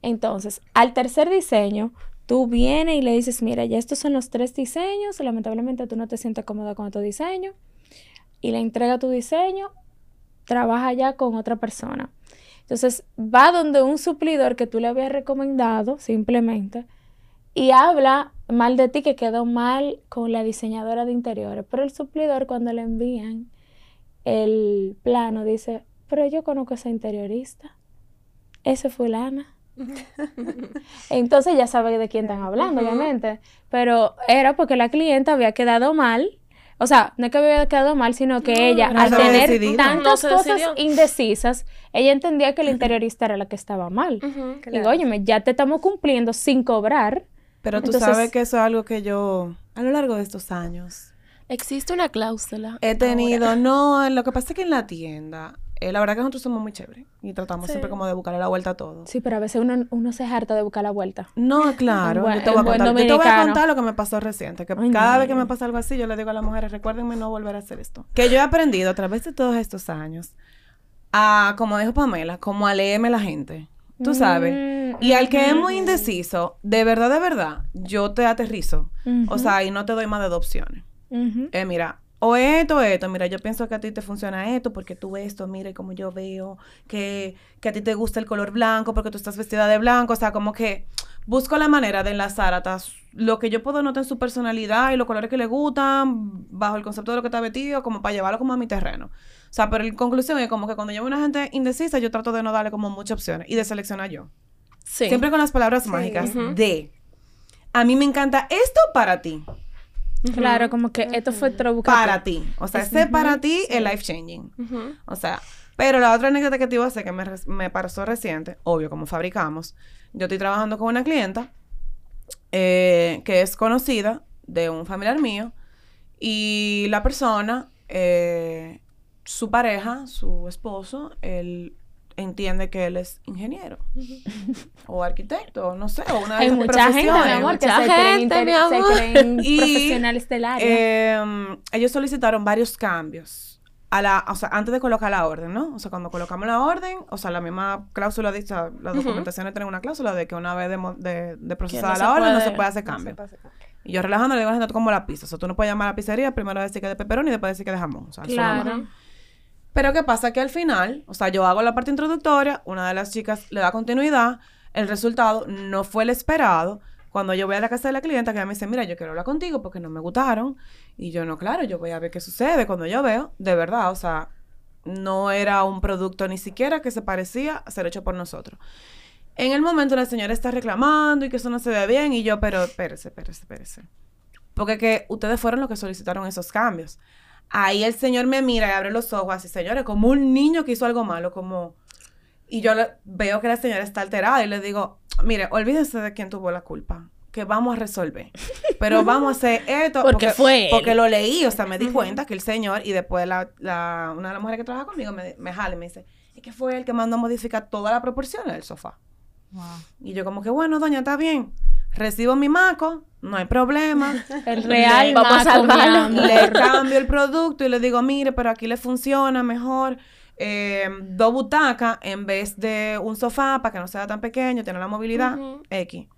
Entonces, al tercer diseño, tú vienes y le dices, mira, ya estos son los tres diseños, lamentablemente tú no te sientes cómoda con tu diseño, y le entrega tu diseño, trabaja ya con otra persona. Entonces va donde un suplidor que tú le habías recomendado simplemente y habla mal de ti que quedó mal con la diseñadora de interiores. Pero el suplidor cuando le envían el plano dice, pero yo conozco a esa interiorista. Ese fulana. <laughs> Entonces ya sabe de quién están hablando, obviamente. Pero era porque la clienta había quedado mal o sea, no es que había quedado mal, sino que ella, al tener tantas cosas indecisas, ella entendía que el interiorista era la que estaba mal. Digo, óyeme, ya te estamos cumpliendo sin cobrar. Pero tú sabes que eso es algo que yo, a lo largo de estos años... Existe una cláusula. He tenido, no, lo que pasa es que en la tienda eh, la verdad que nosotros somos muy chéveres y tratamos siempre como de buscarle la vuelta a todo. Sí, pero a veces uno, uno se harta de buscar la vuelta. No, <laughs> claro. yo, te voy a contar, yo te voy a contar lo que me pasó reciente. Que cada vez que me pasa algo así, yo le digo a las mujeres, recuérdenme no volver a hacer esto. Que yo he aprendido a través de todos estos años a, como dijo Pamela, como a leerme la gente. Tú sabes. Mm, y al que es muy indeciso, de verdad, de verdad, yo te aterrizo. O sea, y no te doy más de dos opciones. eh, mira, o esto, esto, mira, yo pienso que a ti te funciona esto porque tú esto, mire como yo veo, que, que a ti te gusta el color blanco porque tú estás vestida de blanco, o sea, como que busco la manera de enlazar hasta lo que yo puedo notar en su personalidad y los colores que le gustan, bajo el concepto de lo que está vestido, como para llevarlo como a mi terreno. O sea, pero en conclusión es como que cuando yo veo una gente indecisa, yo trato de no darle como muchas opciones y de seleccionar yo. Sí. Siempre con las palabras mágicas de, a mí me encanta esto para ti. Claro, como que esto fue otro Para ti. O sea, este para ti es life changing. O sea, pero la otra anécdota que te iba a hacer que me, me pasó reciente, obvio, como fabricamos, yo estoy trabajando con una clienta eh, que es conocida de un familiar mío y la persona, eh, su pareja, su esposo, él entiende que él es ingeniero o arquitecto, no sé, o una de Hay mucha gente, mi amor, mucha gente, se, mi amor. Se creen <laughs> y, profesionales del área. Eh, ellos solicitaron varios cambios a la, o sea, antes de colocar la orden, ¿no? O sea, cuando colocamos la orden, o sea, la misma cláusula dice, la documentación tiene una cláusula de que una vez de, de, procesada la orden no se puede hacer cambio. Y yo relajando le digo a la gente, como la pizza. O sea, tú no puedes llamar a la pizzería, primero decir que es de peperón y después decir que es de jamón. O sea, claro. Pero ¿qué pasa? Que al final, o sea, yo hago la parte introductoria, una de las chicas le da continuidad, el resultado no fue el esperado. Cuando yo voy a la casa de la clienta, que ella me dice, mira, yo quiero hablar contigo porque no me gustaron. Y yo, no, claro, yo voy a ver qué sucede. Cuando yo veo, de verdad, o sea, no era un producto ni siquiera que se parecía a ser hecho por nosotros. En el momento la señora está reclamando y que eso no se ve bien y yo, pero espérese, espérese, espérese. Porque que ustedes fueron los que solicitaron esos cambios. Ahí el Señor me mira y abre los ojos así, señores, como un niño que hizo algo malo, como... Y yo veo que la señora está alterada y le digo, mire, olvídense de quién tuvo la culpa, que vamos a resolver. Pero <laughs> vamos a hacer esto. porque, fue. Porque lo leí, o sea, me di cuenta que el señor, y después la, la, una de las mujeres que trabaja conmigo me, me jala y me dice, es que fue el que mandó a modificar toda la proporción del sofá. Y yo como que, bueno, doña, está bien recibo mi maco, no hay problema. <laughs> El real, vamos a salvarlo. Le cambio el producto y le digo, mire, pero aquí le funciona mejor. Eh, dos butacas en vez de un sofá para que no sea tan pequeño, tiene la movilidad X.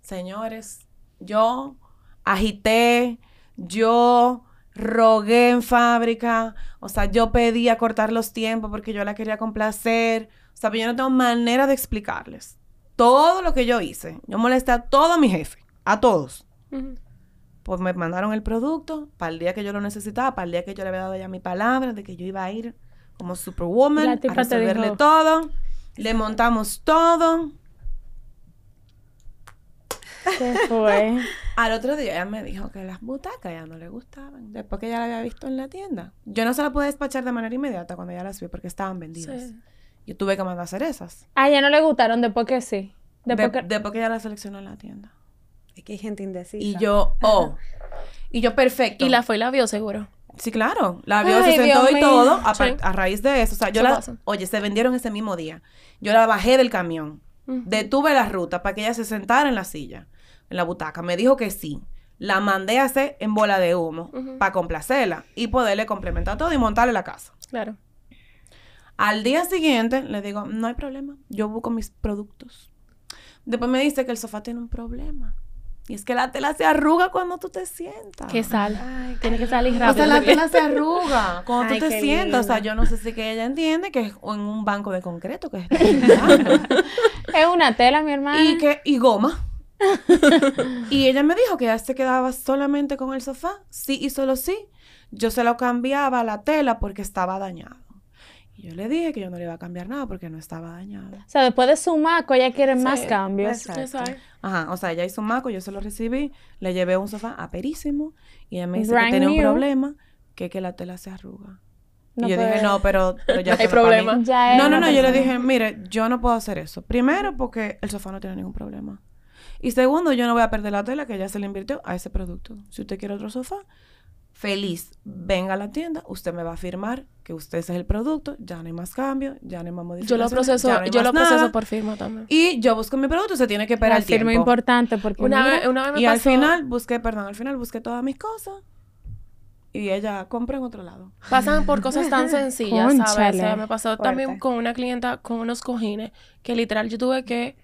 Señores, yo agité, yo rogué en fábrica, o sea, yo pedí cortar los tiempos porque yo la quería complacer. O sea, yo no tengo manera de explicarles todo lo que yo hice. Yo molesté a todo mi jefe, a todos. Pues me mandaron el producto para el día que yo lo necesitaba, para el día que yo le había dado ya mi palabra de que yo iba a ir como superwoman a resolverle todo. Le montamos todo. ¿Qué fue? <laughs> Al otro día ella me dijo que las butacas ya no le gustaban, después que ya la había visto en la tienda. Yo no se la pude despachar de manera inmediata cuando ya las vi porque estaban vendidas. Yo tuve que mandar a hacer esas. Ah, ya no le gustaron, después que sí. Después, que... después que ya la seleccionó en la tienda. Es que hay gente indecisa. Y yo, oh. y yo, perfecto. Y la fue y la vio, seguro. Sí, claro. La vio, se sentó y todo. A, raíz de eso. O sea, yo la. Oye, se vendieron ese mismo día. Yo la bajé del camión. Detuve la ruta para que ella se sentara en la silla, en la butaca. Me dijo que sí. La mandé a hacer en bola de humo para complacerla y poderle complementar todo y montarle la casa. Claro. Al día siguiente le digo, no hay problema, yo busco mis productos. Después me dice que el sofá tiene un problema. Y es que la tela se arruga cuando tú te sientas. Que sal. Tiene que salir rápido. O sea, la tela se arruga cuando tú te sientas. O sea, yo no sé si que ella entiende que es en un banco de concreto que es. <laughs> <laughs> es una tela, mi hermana. Y que, y goma. y ella me dijo que ya se quedaba solamente con el sofá. Sí y solo sí. Yo se lo cambiaba la tela porque estaba dañado. Y yo le dije que yo no le iba a cambiar nada porque no estaba dañado. O sea, después de su maco, ella quiere más cambios. Ajá, o sea, ella hizo un maco, yo se lo recibí, le llevé un sofá aperísimo y ella me dice que tiene un problema, que que la tela se arruga. y yo dije, no, pero, ya no <laughs> hay problema. no, no, no, yo le dije, mire, yo no puedo hacer eso. Primero, porque el sofá no tiene ningún problema. Y segundo, yo no voy a perder la tela que ella se le invirtió a ese producto. Si usted quiere otro sofá, feliz, venga a la tienda, usted me va a firmar que usted es el producto, ya no hay más cambio, ya no hay más modificación. Yo lo proceso, yo lo proceso por firma también. Y yo busco mi producto, se tiene que esperar tiempo. firma importante porque una, vez, una vez me Y al final busqué, perdón, al final busqué todas mis cosas y ella compra en otro lado. Pasan por <laughs> cosas tan sencillas, ¿sabes? O sea, me pasó también con una clienta con unos cojines que literal yo tuve que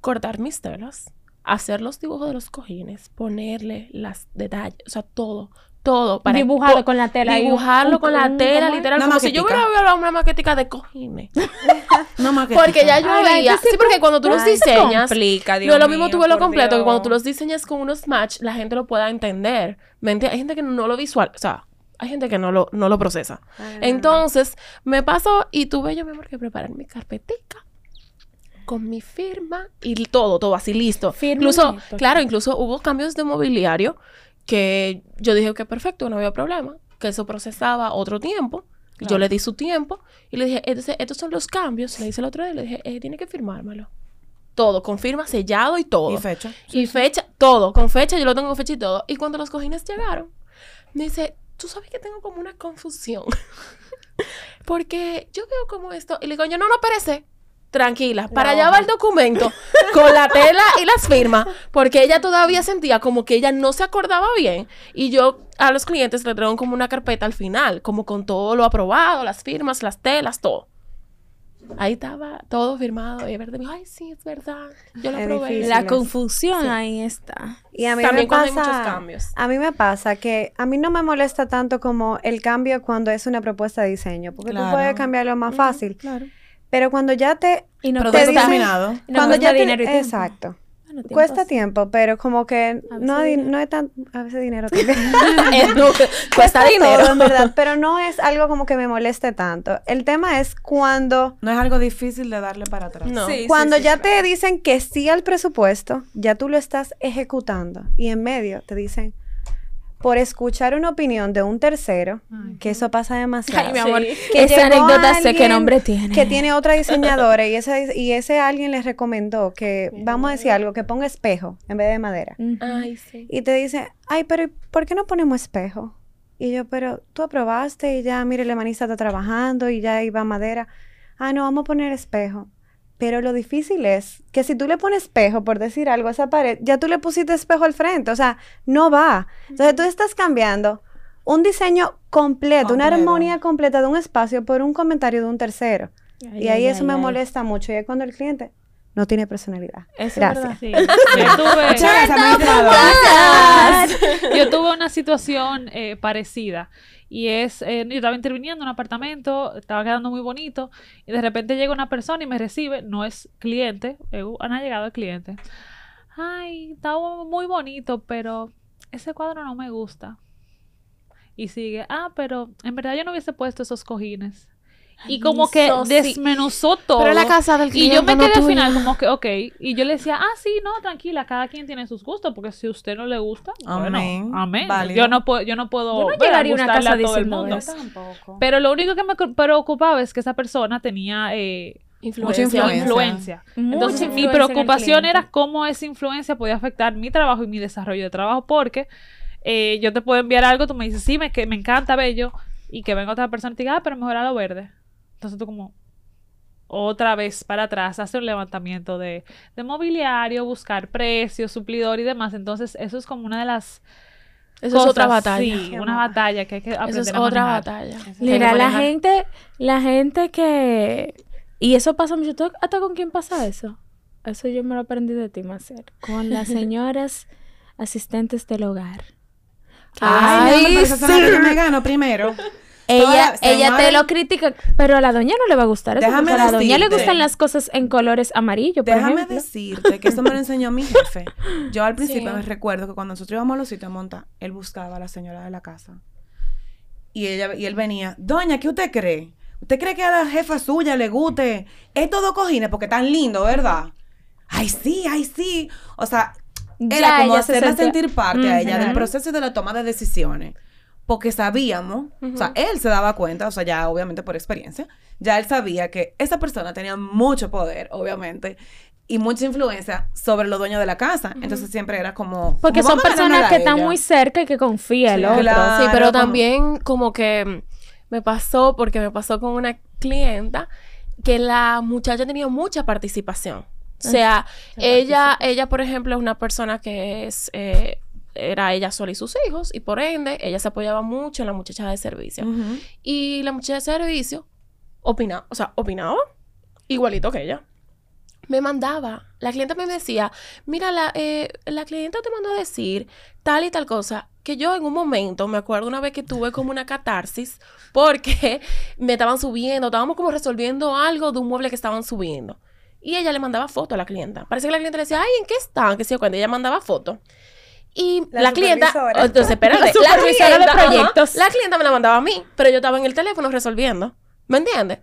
cortar mis telas, hacer los dibujos de los cojines, ponerle las detalles, o sea, todo todo. Para Dibujarlo con la tela. Dibujarlo con la tela, literal. como si yo hubiera hablado una maquetica de cojines. <laughs> no maquetica. Porque ya yo veía. Sí, porque cuando tú los diseñas. Complica, Dios no lo mismo tuve lo completo, que cuando tú los diseñas con unos match, la gente lo pueda entender. Hay gente que no lo visual. O sea, hay gente que no lo, no lo procesa. Entonces, me pasó y tuve yo, mi amor, que preparar mi carpetica con mi firma y todo, todo así listo. incluso, claro, incluso hubo cambios de mobiliario que yo dije que perfecto, no había problema, que eso procesaba otro tiempo. Yo le di su tiempo y le dije, estos son los cambios. Le hice el otro día, le dije, eh, tiene que firmármelo. Todo, con firma sellado y todo. Y fecha. y fecha, todo, con fecha, yo lo tengo con fecha y todo. Y cuando los cojines llegaron, me dice, tú sabes que tengo como una confusión. <laughs> Porque yo veo como esto. Y le digo, yo no, no, perece tranquila, para allá va el documento con la tela y las firmas, porque ella todavía sentía como que ella no se acordaba bien y yo a los clientes le traigo como una carpeta al final, como con todo lo aprobado, las firmas, las telas, todo. Ahí estaba todo firmado y verde dijo, ay, sí, es verdad, yo lo aprobé. La confusión ahí está. Y a mí me pasa, hay muchos cambios. A mí me pasa que a mí no me molesta tanto como el cambio cuando es una propuesta de diseño, porque tú puedes cambiarlo más fácil. claro. Pero cuando ya te... Y no te terminado. cuando ya dinero y Exacto. Cuesta tiempo, pero como que no, no es tan... A veces dinero <laughs> también. <laughs> cuesta, dinero. en verdad, pero no es algo como que me moleste tanto. El tema es cuando... No es algo difícil de darle para atrás. No. cuando ya te dicen que sí al presupuesto, ya tú lo estás ejecutando. Y en medio te dicen, por escuchar una opinión de un tercero, que eso pasa demasiado. Ay, mi amor, que esa anécdota sé qué nombre tiene. Que tiene otra <laughs> diseñadora y ese, y ese alguien les recomendó que, vamos a decir algo, que ponga espejo en vez de madera. Ay, sí. Y te dice, ay, pero ¿por qué no ponemos espejo? Y yo, pero tú aprobaste y ya, mire, la hermanita está trabajando y ya iba madera. Ah, no, vamos a poner espejo. Pero lo difícil es que si tú le pones espejo, por decir algo, a esa pared, ya tú le pusiste espejo al frente, o sea, no va. Entonces tú estás cambiando un diseño completo, una armonía completa de un espacio por un comentario de un tercero. y ahí eso me molesta mucho. Y es cuando el cliente no tiene personalidad. Gracias. Yo tuve, Yo tuve una situación eh, parecida. Y es, eh, yo estaba interviniendo en un apartamento, estaba quedando muy bonito, y de repente llega una persona y me recibe, no es cliente, eh, han llegado el cliente. Ay, está muy bonito, pero ese cuadro no me gusta. Y sigue, ah, pero en verdad yo no hubiese puesto esos cojines. Y como que desmenuzó todo. Pero la casa del Y yo me quedé al final como que, ok. Y yo le decía, ah, sí, no, tranquila, cada quien tiene sus gustos, porque si a usted no le gusta, amén. bueno, amén. Yo no puedo, yo no puedo yo no una casa a todo el mundo. Pero lo único que me preocupaba es que esa persona tenía eh, influencia. influencia. Entonces, mi preocupación era cómo esa influencia podía afectar mi trabajo y mi desarrollo de trabajo, porque eh, yo te puedo enviar algo, tú me dices, sí, me, que me encanta, bello, y que venga otra persona y te diga, ah, pero mejor a lo verde. Entonces tú como otra vez para atrás, hacer un levantamiento de, mobiliario, buscar precios, suplidor y demás. Entonces eso es como una de las... Eso es otra batalla. Sí, una batalla que hay que aprender Eso es otra batalla. Mira, la gente, la gente que... Y eso pasa mucho. ¿Hasta con quién pasa eso? Eso yo me lo aprendí de ti, Macer. Con las <laughs> señoras asistentes del hogar. Ay, Ay sí. me gano primero. Ella, ella te lo critica, pero a la doña no le va a gustar eso. Déjame a la doña le gustan las cosas en colores amarillo, por Déjame decirte que eso me lo enseñó mi jefe. Yo al <laughs> principio me recuerdo que cuando nosotros íbamos a los sitios a montar, él buscaba a la señora de la casa. Y ella y él venía, "Doña, ¿qué usted cree? ¿Usted cree que a la jefa suya le guste estos dos cojines porque tan lindo, verdad?" Ay, sí, ay, sí. O sea, era como hacerla sentir parte a ella del proceso y de la toma de decisiones porque sabíamos, o sea, él se daba cuenta, o sea, ya obviamente por experiencia, ya él sabía que esa persona tenía mucho poder, obviamente, y mucha influencia sobre los dueños de la casa. Entonces siempre era como... Porque son personas que están muy cerca y que confía el otro. sí, pero también como que me pasó, porque me pasó con una clienta, que la muchacha tenía mucha participación. O sea, ella, ella, por ejemplo, es una persona que es eh, era ella sola y sus hijos, y por ende, ella se apoyaba mucho en la muchacha de servicio. Y la muchacha de servicio opinaba, o sea, opinaba igualito que ella. Me mandaba, la clienta me decía, mira, la, eh, la clienta te mandó a decir tal y tal cosa, que yo en un momento, me acuerdo una vez que tuve como una catarsis, porque me estaban subiendo, estábamos como resolviendo algo de un mueble que estaban subiendo. Y ella le mandaba foto a la clienta. Parece que la clienta le decía, ay, ¿en qué están? Que sí, cuando ella mandaba foto. Y la, clienta, entonces, espérate, <laughs> la, clienta, de proyectos. la clienta me la mandaba a mí, pero yo estaba en el teléfono resolviendo. ¿Me entiendes?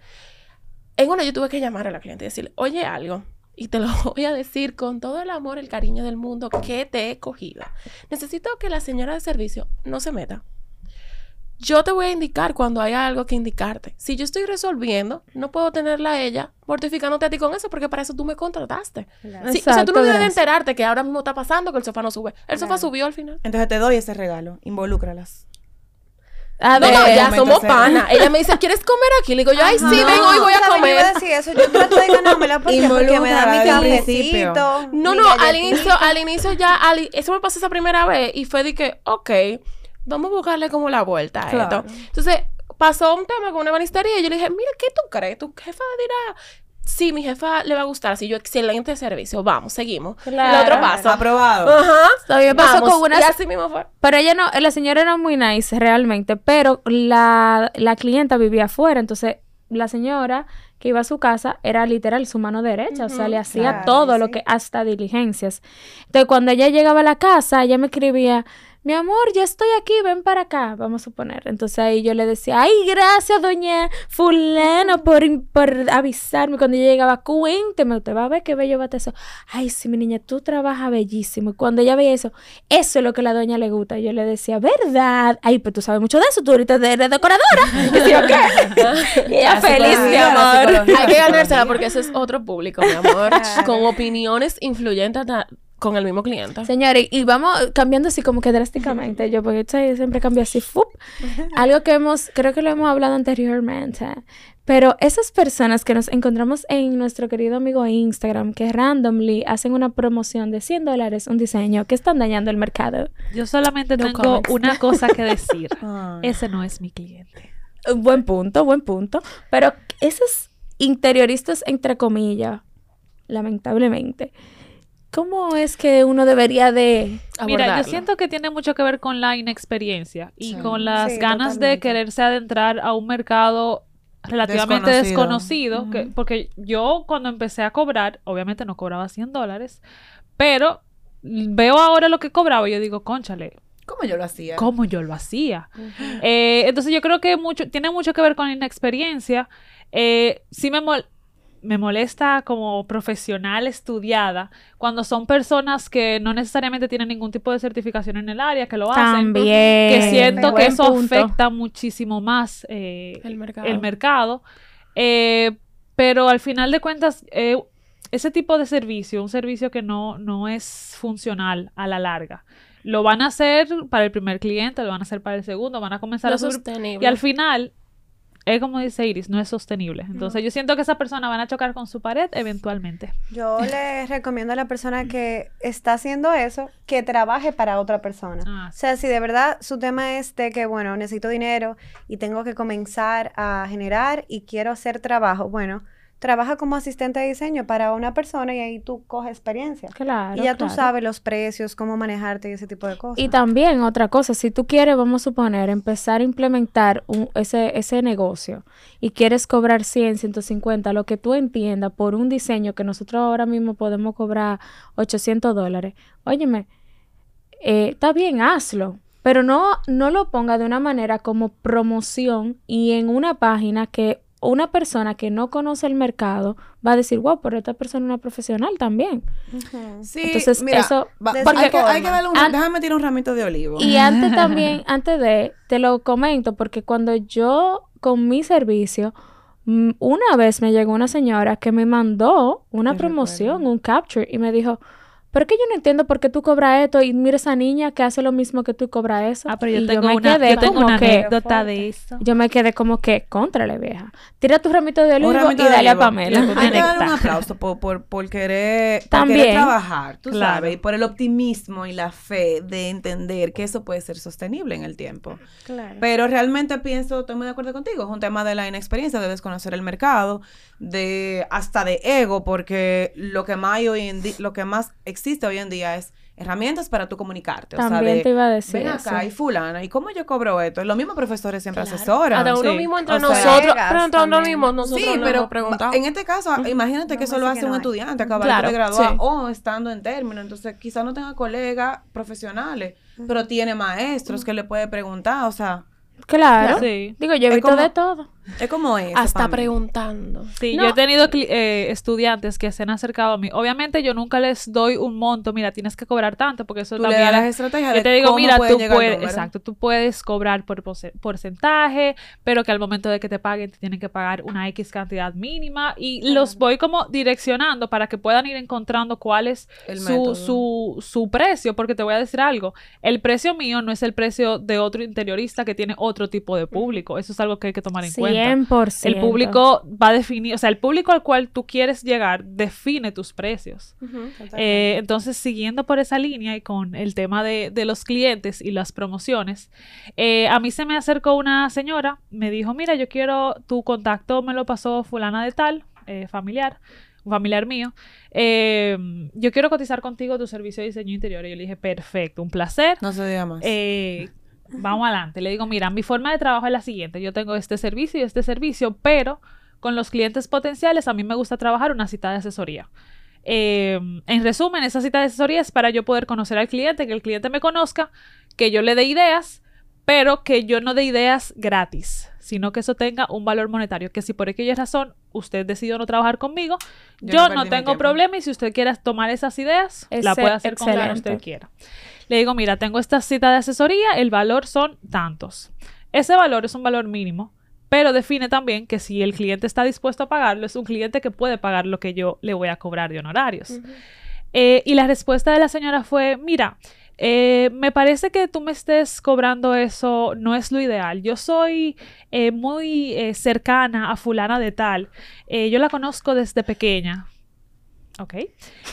En una yo tuve que llamar a la clienta y decirle, oye algo, y te lo <laughs> voy a decir con todo el amor, el cariño del mundo que te he cogido. Necesito que la señora de servicio no se meta yo te voy a indicar cuando hay algo que indicarte. Si yo estoy resolviendo, no puedo tenerla a ella mortificándote a ti con eso, porque para eso tú me contrataste. o sea, tú no debes enterarte que ahora mismo está pasando que el sofá no sube. El sofá subió al final. Entonces te doy ese regalo. Involúcralas. A ver, no, ya somos pana. <laughs> Ella me dice, ¿quieres comer aquí? Le digo yo, ay, sí, ven, hoy voy a comer. Yo decir eso. Yo trato de ganármela porque, porque me da mi cafecito. No, no, al inicio, al inicio ya, eso me pasó esa primera vez y fue de que, ok vamos a buscarle como la vuelta a esto. Entonces, pasó un tema con una banistería y yo le dije, mira, ¿qué tú crees? ¿Tu jefa dirá? Sí, mi jefa le va a gustar. Si yo, excelente servicio. Vamos, seguimos. El otro paso. Aprobado. Ajá. Todavía pasó con una. Y así mismo fue. Pero ella no, la señora era muy nice realmente, pero la, la clienta vivía afuera. Entonces, la señora que iba a su casa era literal su mano derecha, o sea, le hacía todo lo que hasta diligencias. Entonces, cuando ella llegaba a la casa, ella me escribía, mi amor, ya estoy aquí, ven para acá, vamos a suponer. Entonces ahí yo le decía, ay, gracias, doña fulano, por, por avisarme. Cuando yo llegaba, cuénteme, usted va a ver qué bello va a eso. Ay, sí, mi niña, tú trabajas bellísimo. Y cuando ella veía eso, eso es lo que a la doña le gusta. Yo le decía, ¿verdad? Ay, pues tú sabes mucho de eso, tú ahorita eres decoradora. y decía, ¿qué? <laughs> y ella feliz, mi amor. <laughs> Hay que ganársela porque ese es otro público, mi amor, <laughs> con opiniones influyentes con el mismo cliente. Señores, y vamos cambiando así como que drásticamente. Yo, porque siempre cambio así. ¡fup! Algo que hemos, creo que lo hemos hablado anteriormente. Pero esas personas que nos encontramos en nuestro querido amigo Instagram, que randomly hacen una promoción de 100 dólares un diseño, que están dañando el mercado. Yo solamente tengo una cosa que decir. <laughs> Ese no es mi cliente. Buen punto, buen punto. Pero esos interioristas, entre comillas, lamentablemente, ¿Cómo es que uno debería de Mira, yo siento que tiene mucho que ver con la inexperiencia y con las ganas de quererse adentrar a un mercado relativamente desconocido, porque yo cuando empecé a cobrar, obviamente no cobraba 100 dólares, pero veo ahora lo que cobraba y yo digo, conchale, ¿Cómo yo lo hacía? ¿Cómo yo lo hacía? Eh, entonces yo creo que mucho, tiene mucho que ver con la inexperiencia. Eh, sí me, me molesta como profesional estudiada cuando son personas que no necesariamente tienen ningún tipo de certificación en el área, que lo hacen. También. Que siento que eso afecta muchísimo más eh, El mercado. el mercado. Eh, pero al final de cuentas, eh, ese tipo de servicio, un servicio que no, no es funcional a la larga, lo van a hacer para el primer cliente, lo van a hacer para el segundo, van a comenzar a subir. sostenible. Y al final, es como dice Iris, no es sostenible. Entonces yo siento que esa persona van a chocar con su pared eventualmente. Yo le <laughs> recomiendo a la persona que está haciendo eso que trabaje para otra persona. Ah, O sea, si de verdad su tema es de que, bueno, necesito dinero y tengo que comenzar a generar y quiero hacer trabajo, bueno, trabaja como asistente de diseño para una persona y ahí tú coges experiencia. Claro. y ya tú sabes los precios, cómo manejarte y ese tipo de cosas. Y también otra cosa, si tú quieres, vamos a suponer, empezar a implementar un- ese, ese negocio y quieres cobrar 100, 150, lo que tú entiendas por un diseño que nosotros ahora mismo podemos cobrar 800 dólares, óyeme, eh, está bien, hazlo, pero no, no lo ponga de una manera como promoción y en una página que una persona que no conoce el mercado va a decir, wow, pero esta persona es una profesional también. Sí, Entonces, mira, eso- va- porque hay que, hay que forma. darle un, An- déjame tirar un ramito de olivo. Y antes también, <laughs> antes de, te lo comento, porque cuando yo con mi servicio, mm, una vez me llegó una señora que me mandó una promoción, recuerdo. un capture, y me dijo, pero es que yo no entiendo por qué tú cobras esto y mira esa niña que hace lo mismo que tú y cobra eso. Ah, pero yo Y tengo me una, quedé yo tengo como una que, anécdota de eso. yo me quedé como que, contrale vieja. Tira tu ramito de olivo y ramito dale a. Pamela. Hay que darle un aplauso por, por, por querer, por También. querer trabajar, tú Claro. sabes, y por el optimismo y la fe de entender que eso puede ser sostenible en el tiempo. Claro. Pero realmente pienso, estoy muy de acuerdo contigo, es un tema de la inexperiencia, de desconocer el mercado, de hasta de ego, porque lo que más hay hoy en di- lo que más existe hoy en día es herramientas para tú comunicarte. o sea, También de, te iba a decir ven acá, eso. y fulana, ¿y cómo yo cobro esto? Los mismos profesores siempre Claro. asesoran. Hasta uno sí. mismo entre O sea, nosotros, pero entre uno mismo nosotros Sí, nos pero hemos preguntado. en este caso, imagínate que eso a lo hace que un hay. estudiante acabado Claro, de graduar sí. o estando en término, entonces quizás no tenga colegas profesionales, pero tiene maestros que le puede preguntar, o sea, Claro. Sí. Digo, yo he visto como- de todo. Es como eso. Hasta preguntando. Sí, No. yo he tenido eh, estudiantes que se han acercado a mí. Obviamente yo nunca les doy un monto, mira, tienes que cobrar tanto, porque eso Tú le también das es- las estrategias Yo te digo, mira, tú puedes, exacto, tú puedes cobrar por porce- porcentaje, pero que al momento de que te paguen te tienen que pagar una X cantidad mínima y los voy como direccionando para que puedan ir encontrando cuál es su, su, su precio, porque te voy a decir algo, el precio mío no es el precio de otro interiorista que tiene otro tipo de público, eso es algo que hay que tomar en cuenta. 100%. El público va a definir, o sea, el público al cual tú quieres llegar define tus precios. Eh, entonces, siguiendo por esa línea y con el tema de, de los clientes y las promociones, eh, a mí se me acercó una señora, me dijo, mira, yo quiero, tu contacto me lo pasó fulana de tal, eh, familiar, un familiar mío, eh, yo quiero cotizar contigo tu servicio de diseño interior. Y yo le dije, perfecto, un placer. No se diga más. Eh, vamos adelante. Le digo, mira, mi forma de trabajo es la siguiente. Yo tengo este servicio y este servicio, pero con los clientes potenciales a mí me gusta trabajar una cita de asesoría. Eh, en resumen, esa cita de asesoría es para yo poder conocer al cliente, que el cliente me conozca, que yo le dé ideas, pero que yo no dé ideas gratis, sino que eso tenga un valor monetario, que si por aquella razón usted decidió no trabajar conmigo, Yo yo, no no, tengo problema y si usted quiere tomar esas ideas, la puede hacer con usted quiera. Le digo, mira, tengo esta cita de asesoría, el valor son tantos. Ese valor es un valor mínimo, pero define también que si el cliente está dispuesto a pagarlo, es un cliente que puede pagar lo que yo le voy a cobrar de honorarios. Eh, y la respuesta de la señora fue, mira, eh, me parece que tú me estés cobrando eso no es lo ideal. Yo soy eh, muy eh, cercana a fulana de tal. Yo la conozco desde pequeña. Ok.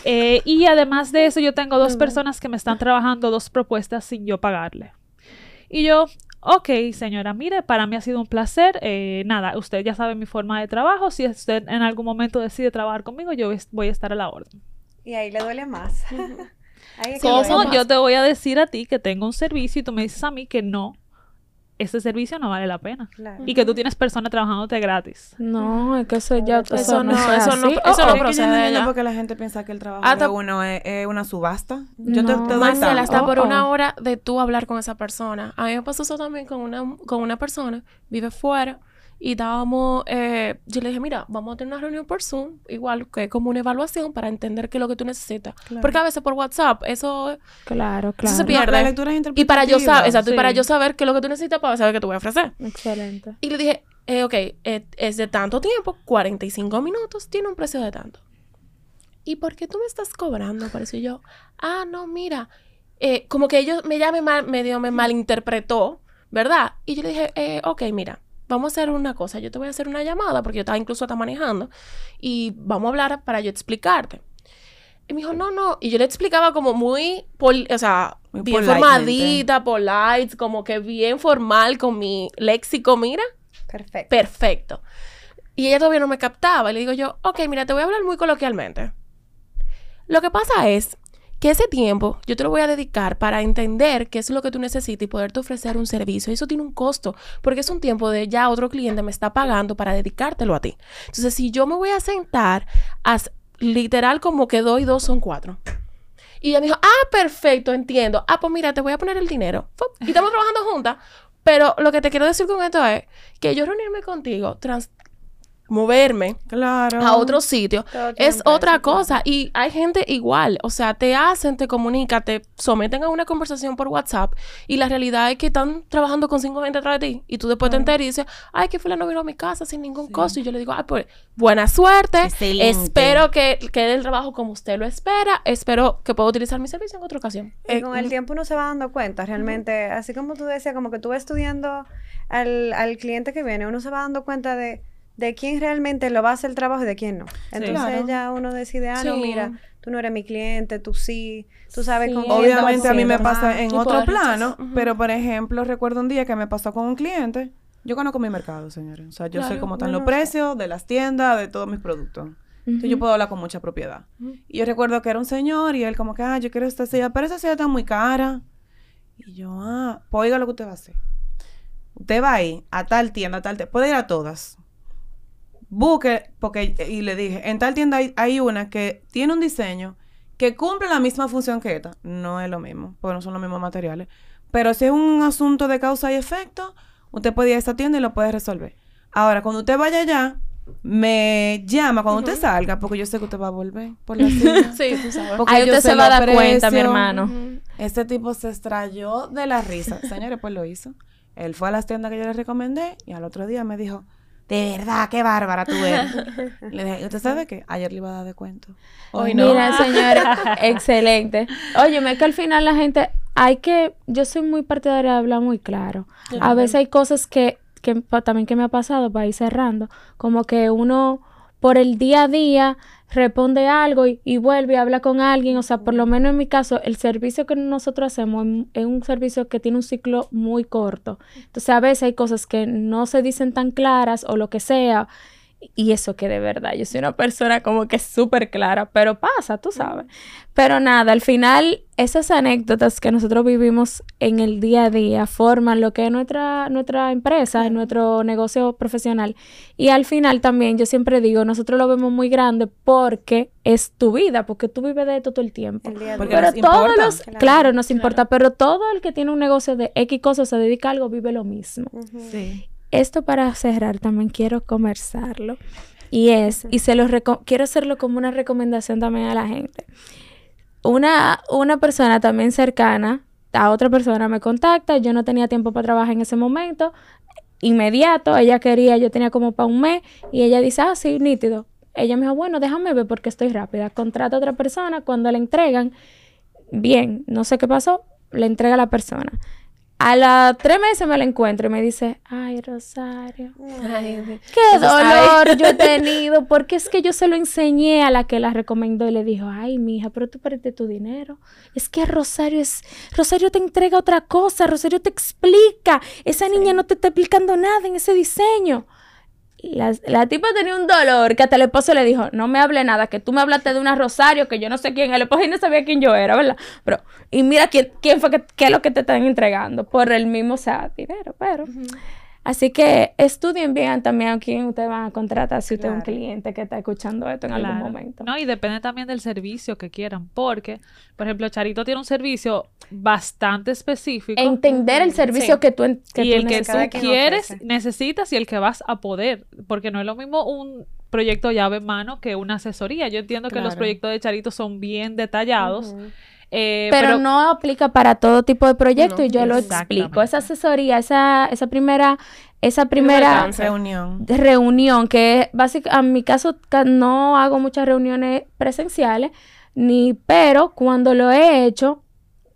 Eh, y además de eso, yo tengo dos personas que me están trabajando dos propuestas sin yo pagarle. Y yo, ok, señora, mire, para mí ha sido un placer. Eh, nada, usted ya sabe mi forma de trabajo. Si usted en algún momento decide trabajar conmigo, yo voy a estar a la orden. Y ahí le duele más. <laughs> ¿Cómo yo te voy a decir a ti que tengo un servicio y tú me dices a mí que no ese servicio no vale la pena. Y que tú tienes personas trabajándote gratis. No, es que eso ya... Eso, no, eso no, eso no procede no porque la gente piensa que el trabajo de uno es, una subasta. Yo te, te doy hasta por una oh, oh. hora de tú hablar con esa persona. A mí me pasó eso también con una, con una persona, vive fuera, y estábamos, eh, yo le dije, mira, vamos a tener una reunión por Zoom, igual que como una evaluación para entender qué es lo que tú necesitas. Porque a veces por WhatsApp eso, claro, claro. se pierde. y para yo saber, exacto, y para yo saber qué es lo que tú necesitas para saber qué te voy a ofrecer. Excelente. Y le dije, eh, ok, eh, es de tanto tiempo, 45 minutos, tiene un precio de tanto. ¿Y por qué tú me estás cobrando? Pareció yo, ah, no, mira, eh, como que ellos me ya me mal, medio me malinterpretó, ¿verdad? Y yo le dije, eh, ok, mira, vamos a hacer una cosa, yo te voy a hacer una llamada porque yo estaba incluso hasta manejando y vamos a hablar para yo explicarte. Y me dijo, no, no. Y yo le explicaba como muy, o sea, bien formadita, polite, como que bien formal con mi léxico, mira. Perfecto. Perfecto. Y ella todavía no me captaba. Y le digo yo, ok, mira, te voy a hablar muy coloquialmente. Lo que pasa es que ese tiempo yo te lo voy a dedicar para entender qué es lo que tú necesitas y poderte ofrecer un servicio. Eso tiene un costo, porque es un tiempo de ya otro cliente me está pagando para dedicártelo a ti. Entonces, si yo me voy a sentar, a, literal como que doy dos son cuatro. Y ella me dijo, ah, perfecto, entiendo. Ah, pues mira, te voy a poner el dinero. Y estamos trabajando juntas. Pero lo que te quiero decir con esto es que yo reunirme contigo trans moverme claro. a otro sitio es otra cosa. Y hay gente igual, o sea, te hacen, te comunican, te someten a una conversación por WhatsApp y la realidad es que están trabajando con cinco gente atrás de ti y tú después te enteras y dices, ay, que fulano vino a mi casa sin ningún costo y yo le digo, ay, pues buena suerte, espero que quede el trabajo como usted lo espera, espero que pueda utilizar mi servicio en otra ocasión. Y eh, con el tiempo uno se va dando cuenta, realmente, así como tú decías, como que tú vas estudiando al, al cliente que viene, uno se va dando cuenta de de quién realmente lo va a hacer el trabajo y de quién no. Entonces ya uno decide, ah, no, mira, tú no eres mi cliente, tú sí, tú sabes con Obviamente a mí me pasa en otro plano, pero por ejemplo, recuerdo un día que me pasó con un cliente. Yo conozco mi mercado, señores. O sea, yo sé cómo están los precios de las tiendas, de todos mis productos. Entonces yo puedo hablar con mucha propiedad. Y yo recuerdo que era un señor y él como que, ah, yo quiero esta silla, pero esa silla está muy cara. Y yo, ah, pues oiga lo que usted va a hacer. Usted va a ir a tal tienda, a tal tienda. Puede ir a todas busque, porque, y le dije, en tal tienda hay, una que tiene un diseño que cumple la misma función que esta. No es lo mismo, porque no son los mismos materiales. Pero si es un asunto de causa y efecto, usted puede ir a esta tienda y lo puede resolver. Ahora, cuando usted vaya allá, me llama cuando usted salga, porque yo sé que usted va a volver por la silla. <laughs> sí, tú sabes. Porque Ahí usted se va a dar cuenta, mi hermano. Este tipo se extrayó de la risa. Señores, pues lo hizo. Él fue a las tiendas que yo le recomendé y al otro día me dijo, de verdad, qué bárbara tú eres. <laughs> le dije, ¿usted sabe qué? Ayer le iba a dar de cuento. Hoy no. Mira, <laughs> señora, excelente. Oye, me que al final la gente, hay que, yo soy muy partidaria de hablar muy claro. a veces hay cosas que, que también que me ha pasado para ir cerrando, como que uno por el día a día responde algo y, vuelve y habla con alguien. O sea, por lo menos en mi caso, el servicio que nosotros hacemos es un servicio que tiene un ciclo muy corto. Entonces, a veces hay cosas que no se dicen tan claras o lo que sea. Y eso que de verdad, yo soy una persona como que súper clara, pero pasa, tú sabes. Pero nada, al final esas anécdotas que nosotros vivimos en el día a día forman lo que es nuestra, nuestra empresa, nuestro negocio profesional. Y al final también, yo siempre digo, nosotros lo vemos muy grande porque es tu vida, porque tú vives de esto todo el tiempo. pero todos los, claro, nos importa, pero todo el que tiene un negocio de X cosas se dedica a algo, vive lo mismo. Sí esto para cerrar también quiero conversarlo. Y es, y se lo quiero hacerlo como una recomendación también a la gente. Una, una persona también cercana a otra persona me contacta, yo no tenía tiempo para trabajar en ese momento, inmediato, ella quería, yo tenía como para un mes, y ella dice, ah, sí, nítido. Ella me dijo, bueno, déjame ver porque estoy rápida. Contrata a otra persona, cuando le entregan, bien, no sé qué pasó, le entrega a la persona. A las tres meses me la encuentro y me dice, ay, Rosario, qué dolor yo he <laughs> tenido, porque es que yo se lo enseñé a la que la recomendó y le dijo, ay, mija, pero tú perdiste tu dinero. Es que Rosario es, Rosario te entrega otra cosa, Rosario te explica, esa niña no te está explicando nada en ese diseño. La, la, tipa tenía un dolor que hasta el esposo le dijo, no me hable nada, que tú me hablaste de una Rosario, que yo no sé quién, el esposo no sabía quién yo era, ¿verdad? Pero, y mira quién, quién fue, que, qué es lo que te están entregando, por el mismo, o pero... Así que estudien bien también a quién ustedes van a contratar si usted es un cliente que está escuchando esto en algún momento. No, y depende también del servicio que quieran, porque, por ejemplo, Charito tiene un servicio bastante específico. Entender el servicio que tú, que y el que tú quieres, necesitas y el que vas a poder, porque no es lo mismo un proyecto llave en mano que una asesoría. Yo entiendo que los proyectos de Charito son bien detallados. Eh, pero, no aplica para todo tipo de proyecto y yo lo explico. Esa asesoría, esa, esa primera, esa primera reunión. reunión, que básicamente, en mi caso no hago muchas reuniones presenciales, ni, pero cuando lo he hecho,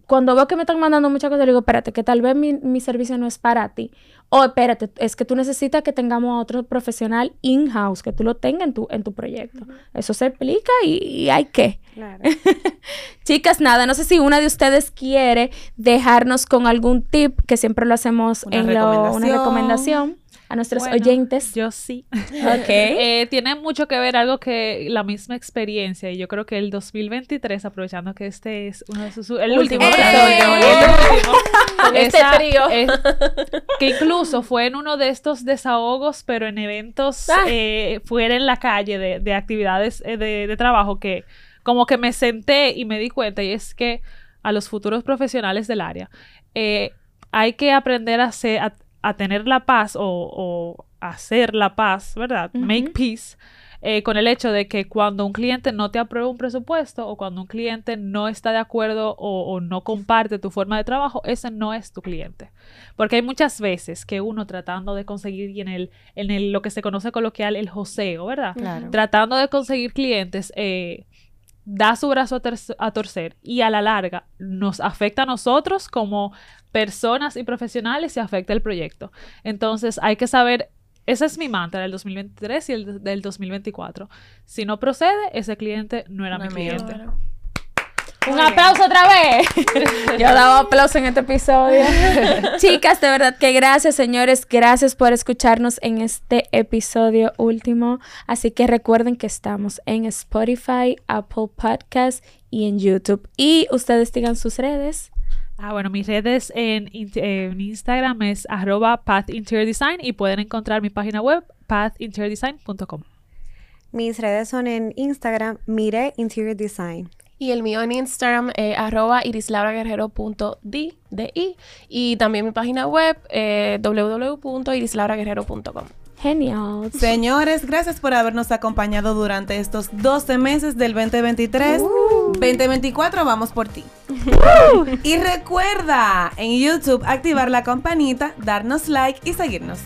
cuando veo que me están mandando muchas cosas, digo, espérate, que tal vez mi, mi servicio no es para ti. O espérate, es que tú necesitas que tengamos a otro profesional in-house, que tú lo tengas en tu, en tu proyecto. Eso se explica y, hay que. <laughs> Chicas, nada, no sé si una de ustedes quiere dejarnos con algún tip, que siempre lo hacemos en lo, una recomendación a nuestros oyentes? Yo sí. ok. <laughs> Eh, tiene mucho que ver algo que la misma experiencia y yo creo que el 2023, aprovechando que este es uno de sus... El último. <laughs> este trío. <laughs> que incluso fue en uno de estos desahogos, pero en eventos eh, fuera en la calle de, actividades eh, de, trabajo que como que me senté y me di cuenta y es que a los futuros profesionales del área hay que aprender a, ser, a tener la paz o, hacer la paz, ¿verdad? Make peace. Eh, con el hecho de que cuando un cliente no te aprueba un presupuesto o cuando un cliente no está de acuerdo o, no comparte tu forma de trabajo, ese no es tu cliente. Porque hay muchas veces que uno tratando de conseguir en el, en el, lo que se conoce coloquial el joseo, ¿verdad? Tratando de conseguir clientes, eh, da su brazo a, torcer y a la larga nos afecta a nosotros como personas y profesionales y afecta el proyecto. Entonces hay que saber, ese es mi mantra del 2023 y el del 2024. Si no procede, ese cliente no era mi cliente. Un aplauso otra vez. <laughs> Yo daba aplauso en este episodio. <laughs> Chicas, de verdad que gracias, señores. Gracias por escucharnos en este episodio último. Así que recuerden que estamos en Spotify, Apple Podcast y en YouTube. Y ustedes digan sus redes. Ah, bueno, mis redes en, Instagram es arroba pathinteriordesign y pueden encontrar mi página web pathinteriordesign.com. Mis redes son en Instagram, Mire Interior Design. Y el mío en Instagram, eh, arroba irislauraguerrero.di y también mi página web, eh, www.irislauraguerrero.com. Genial. Señores, gracias por habernos acompañado durante estos 12 meses del 2023. 2024, vamos por ti. y recuerda en YouTube activar la campanita, darnos like y seguirnos.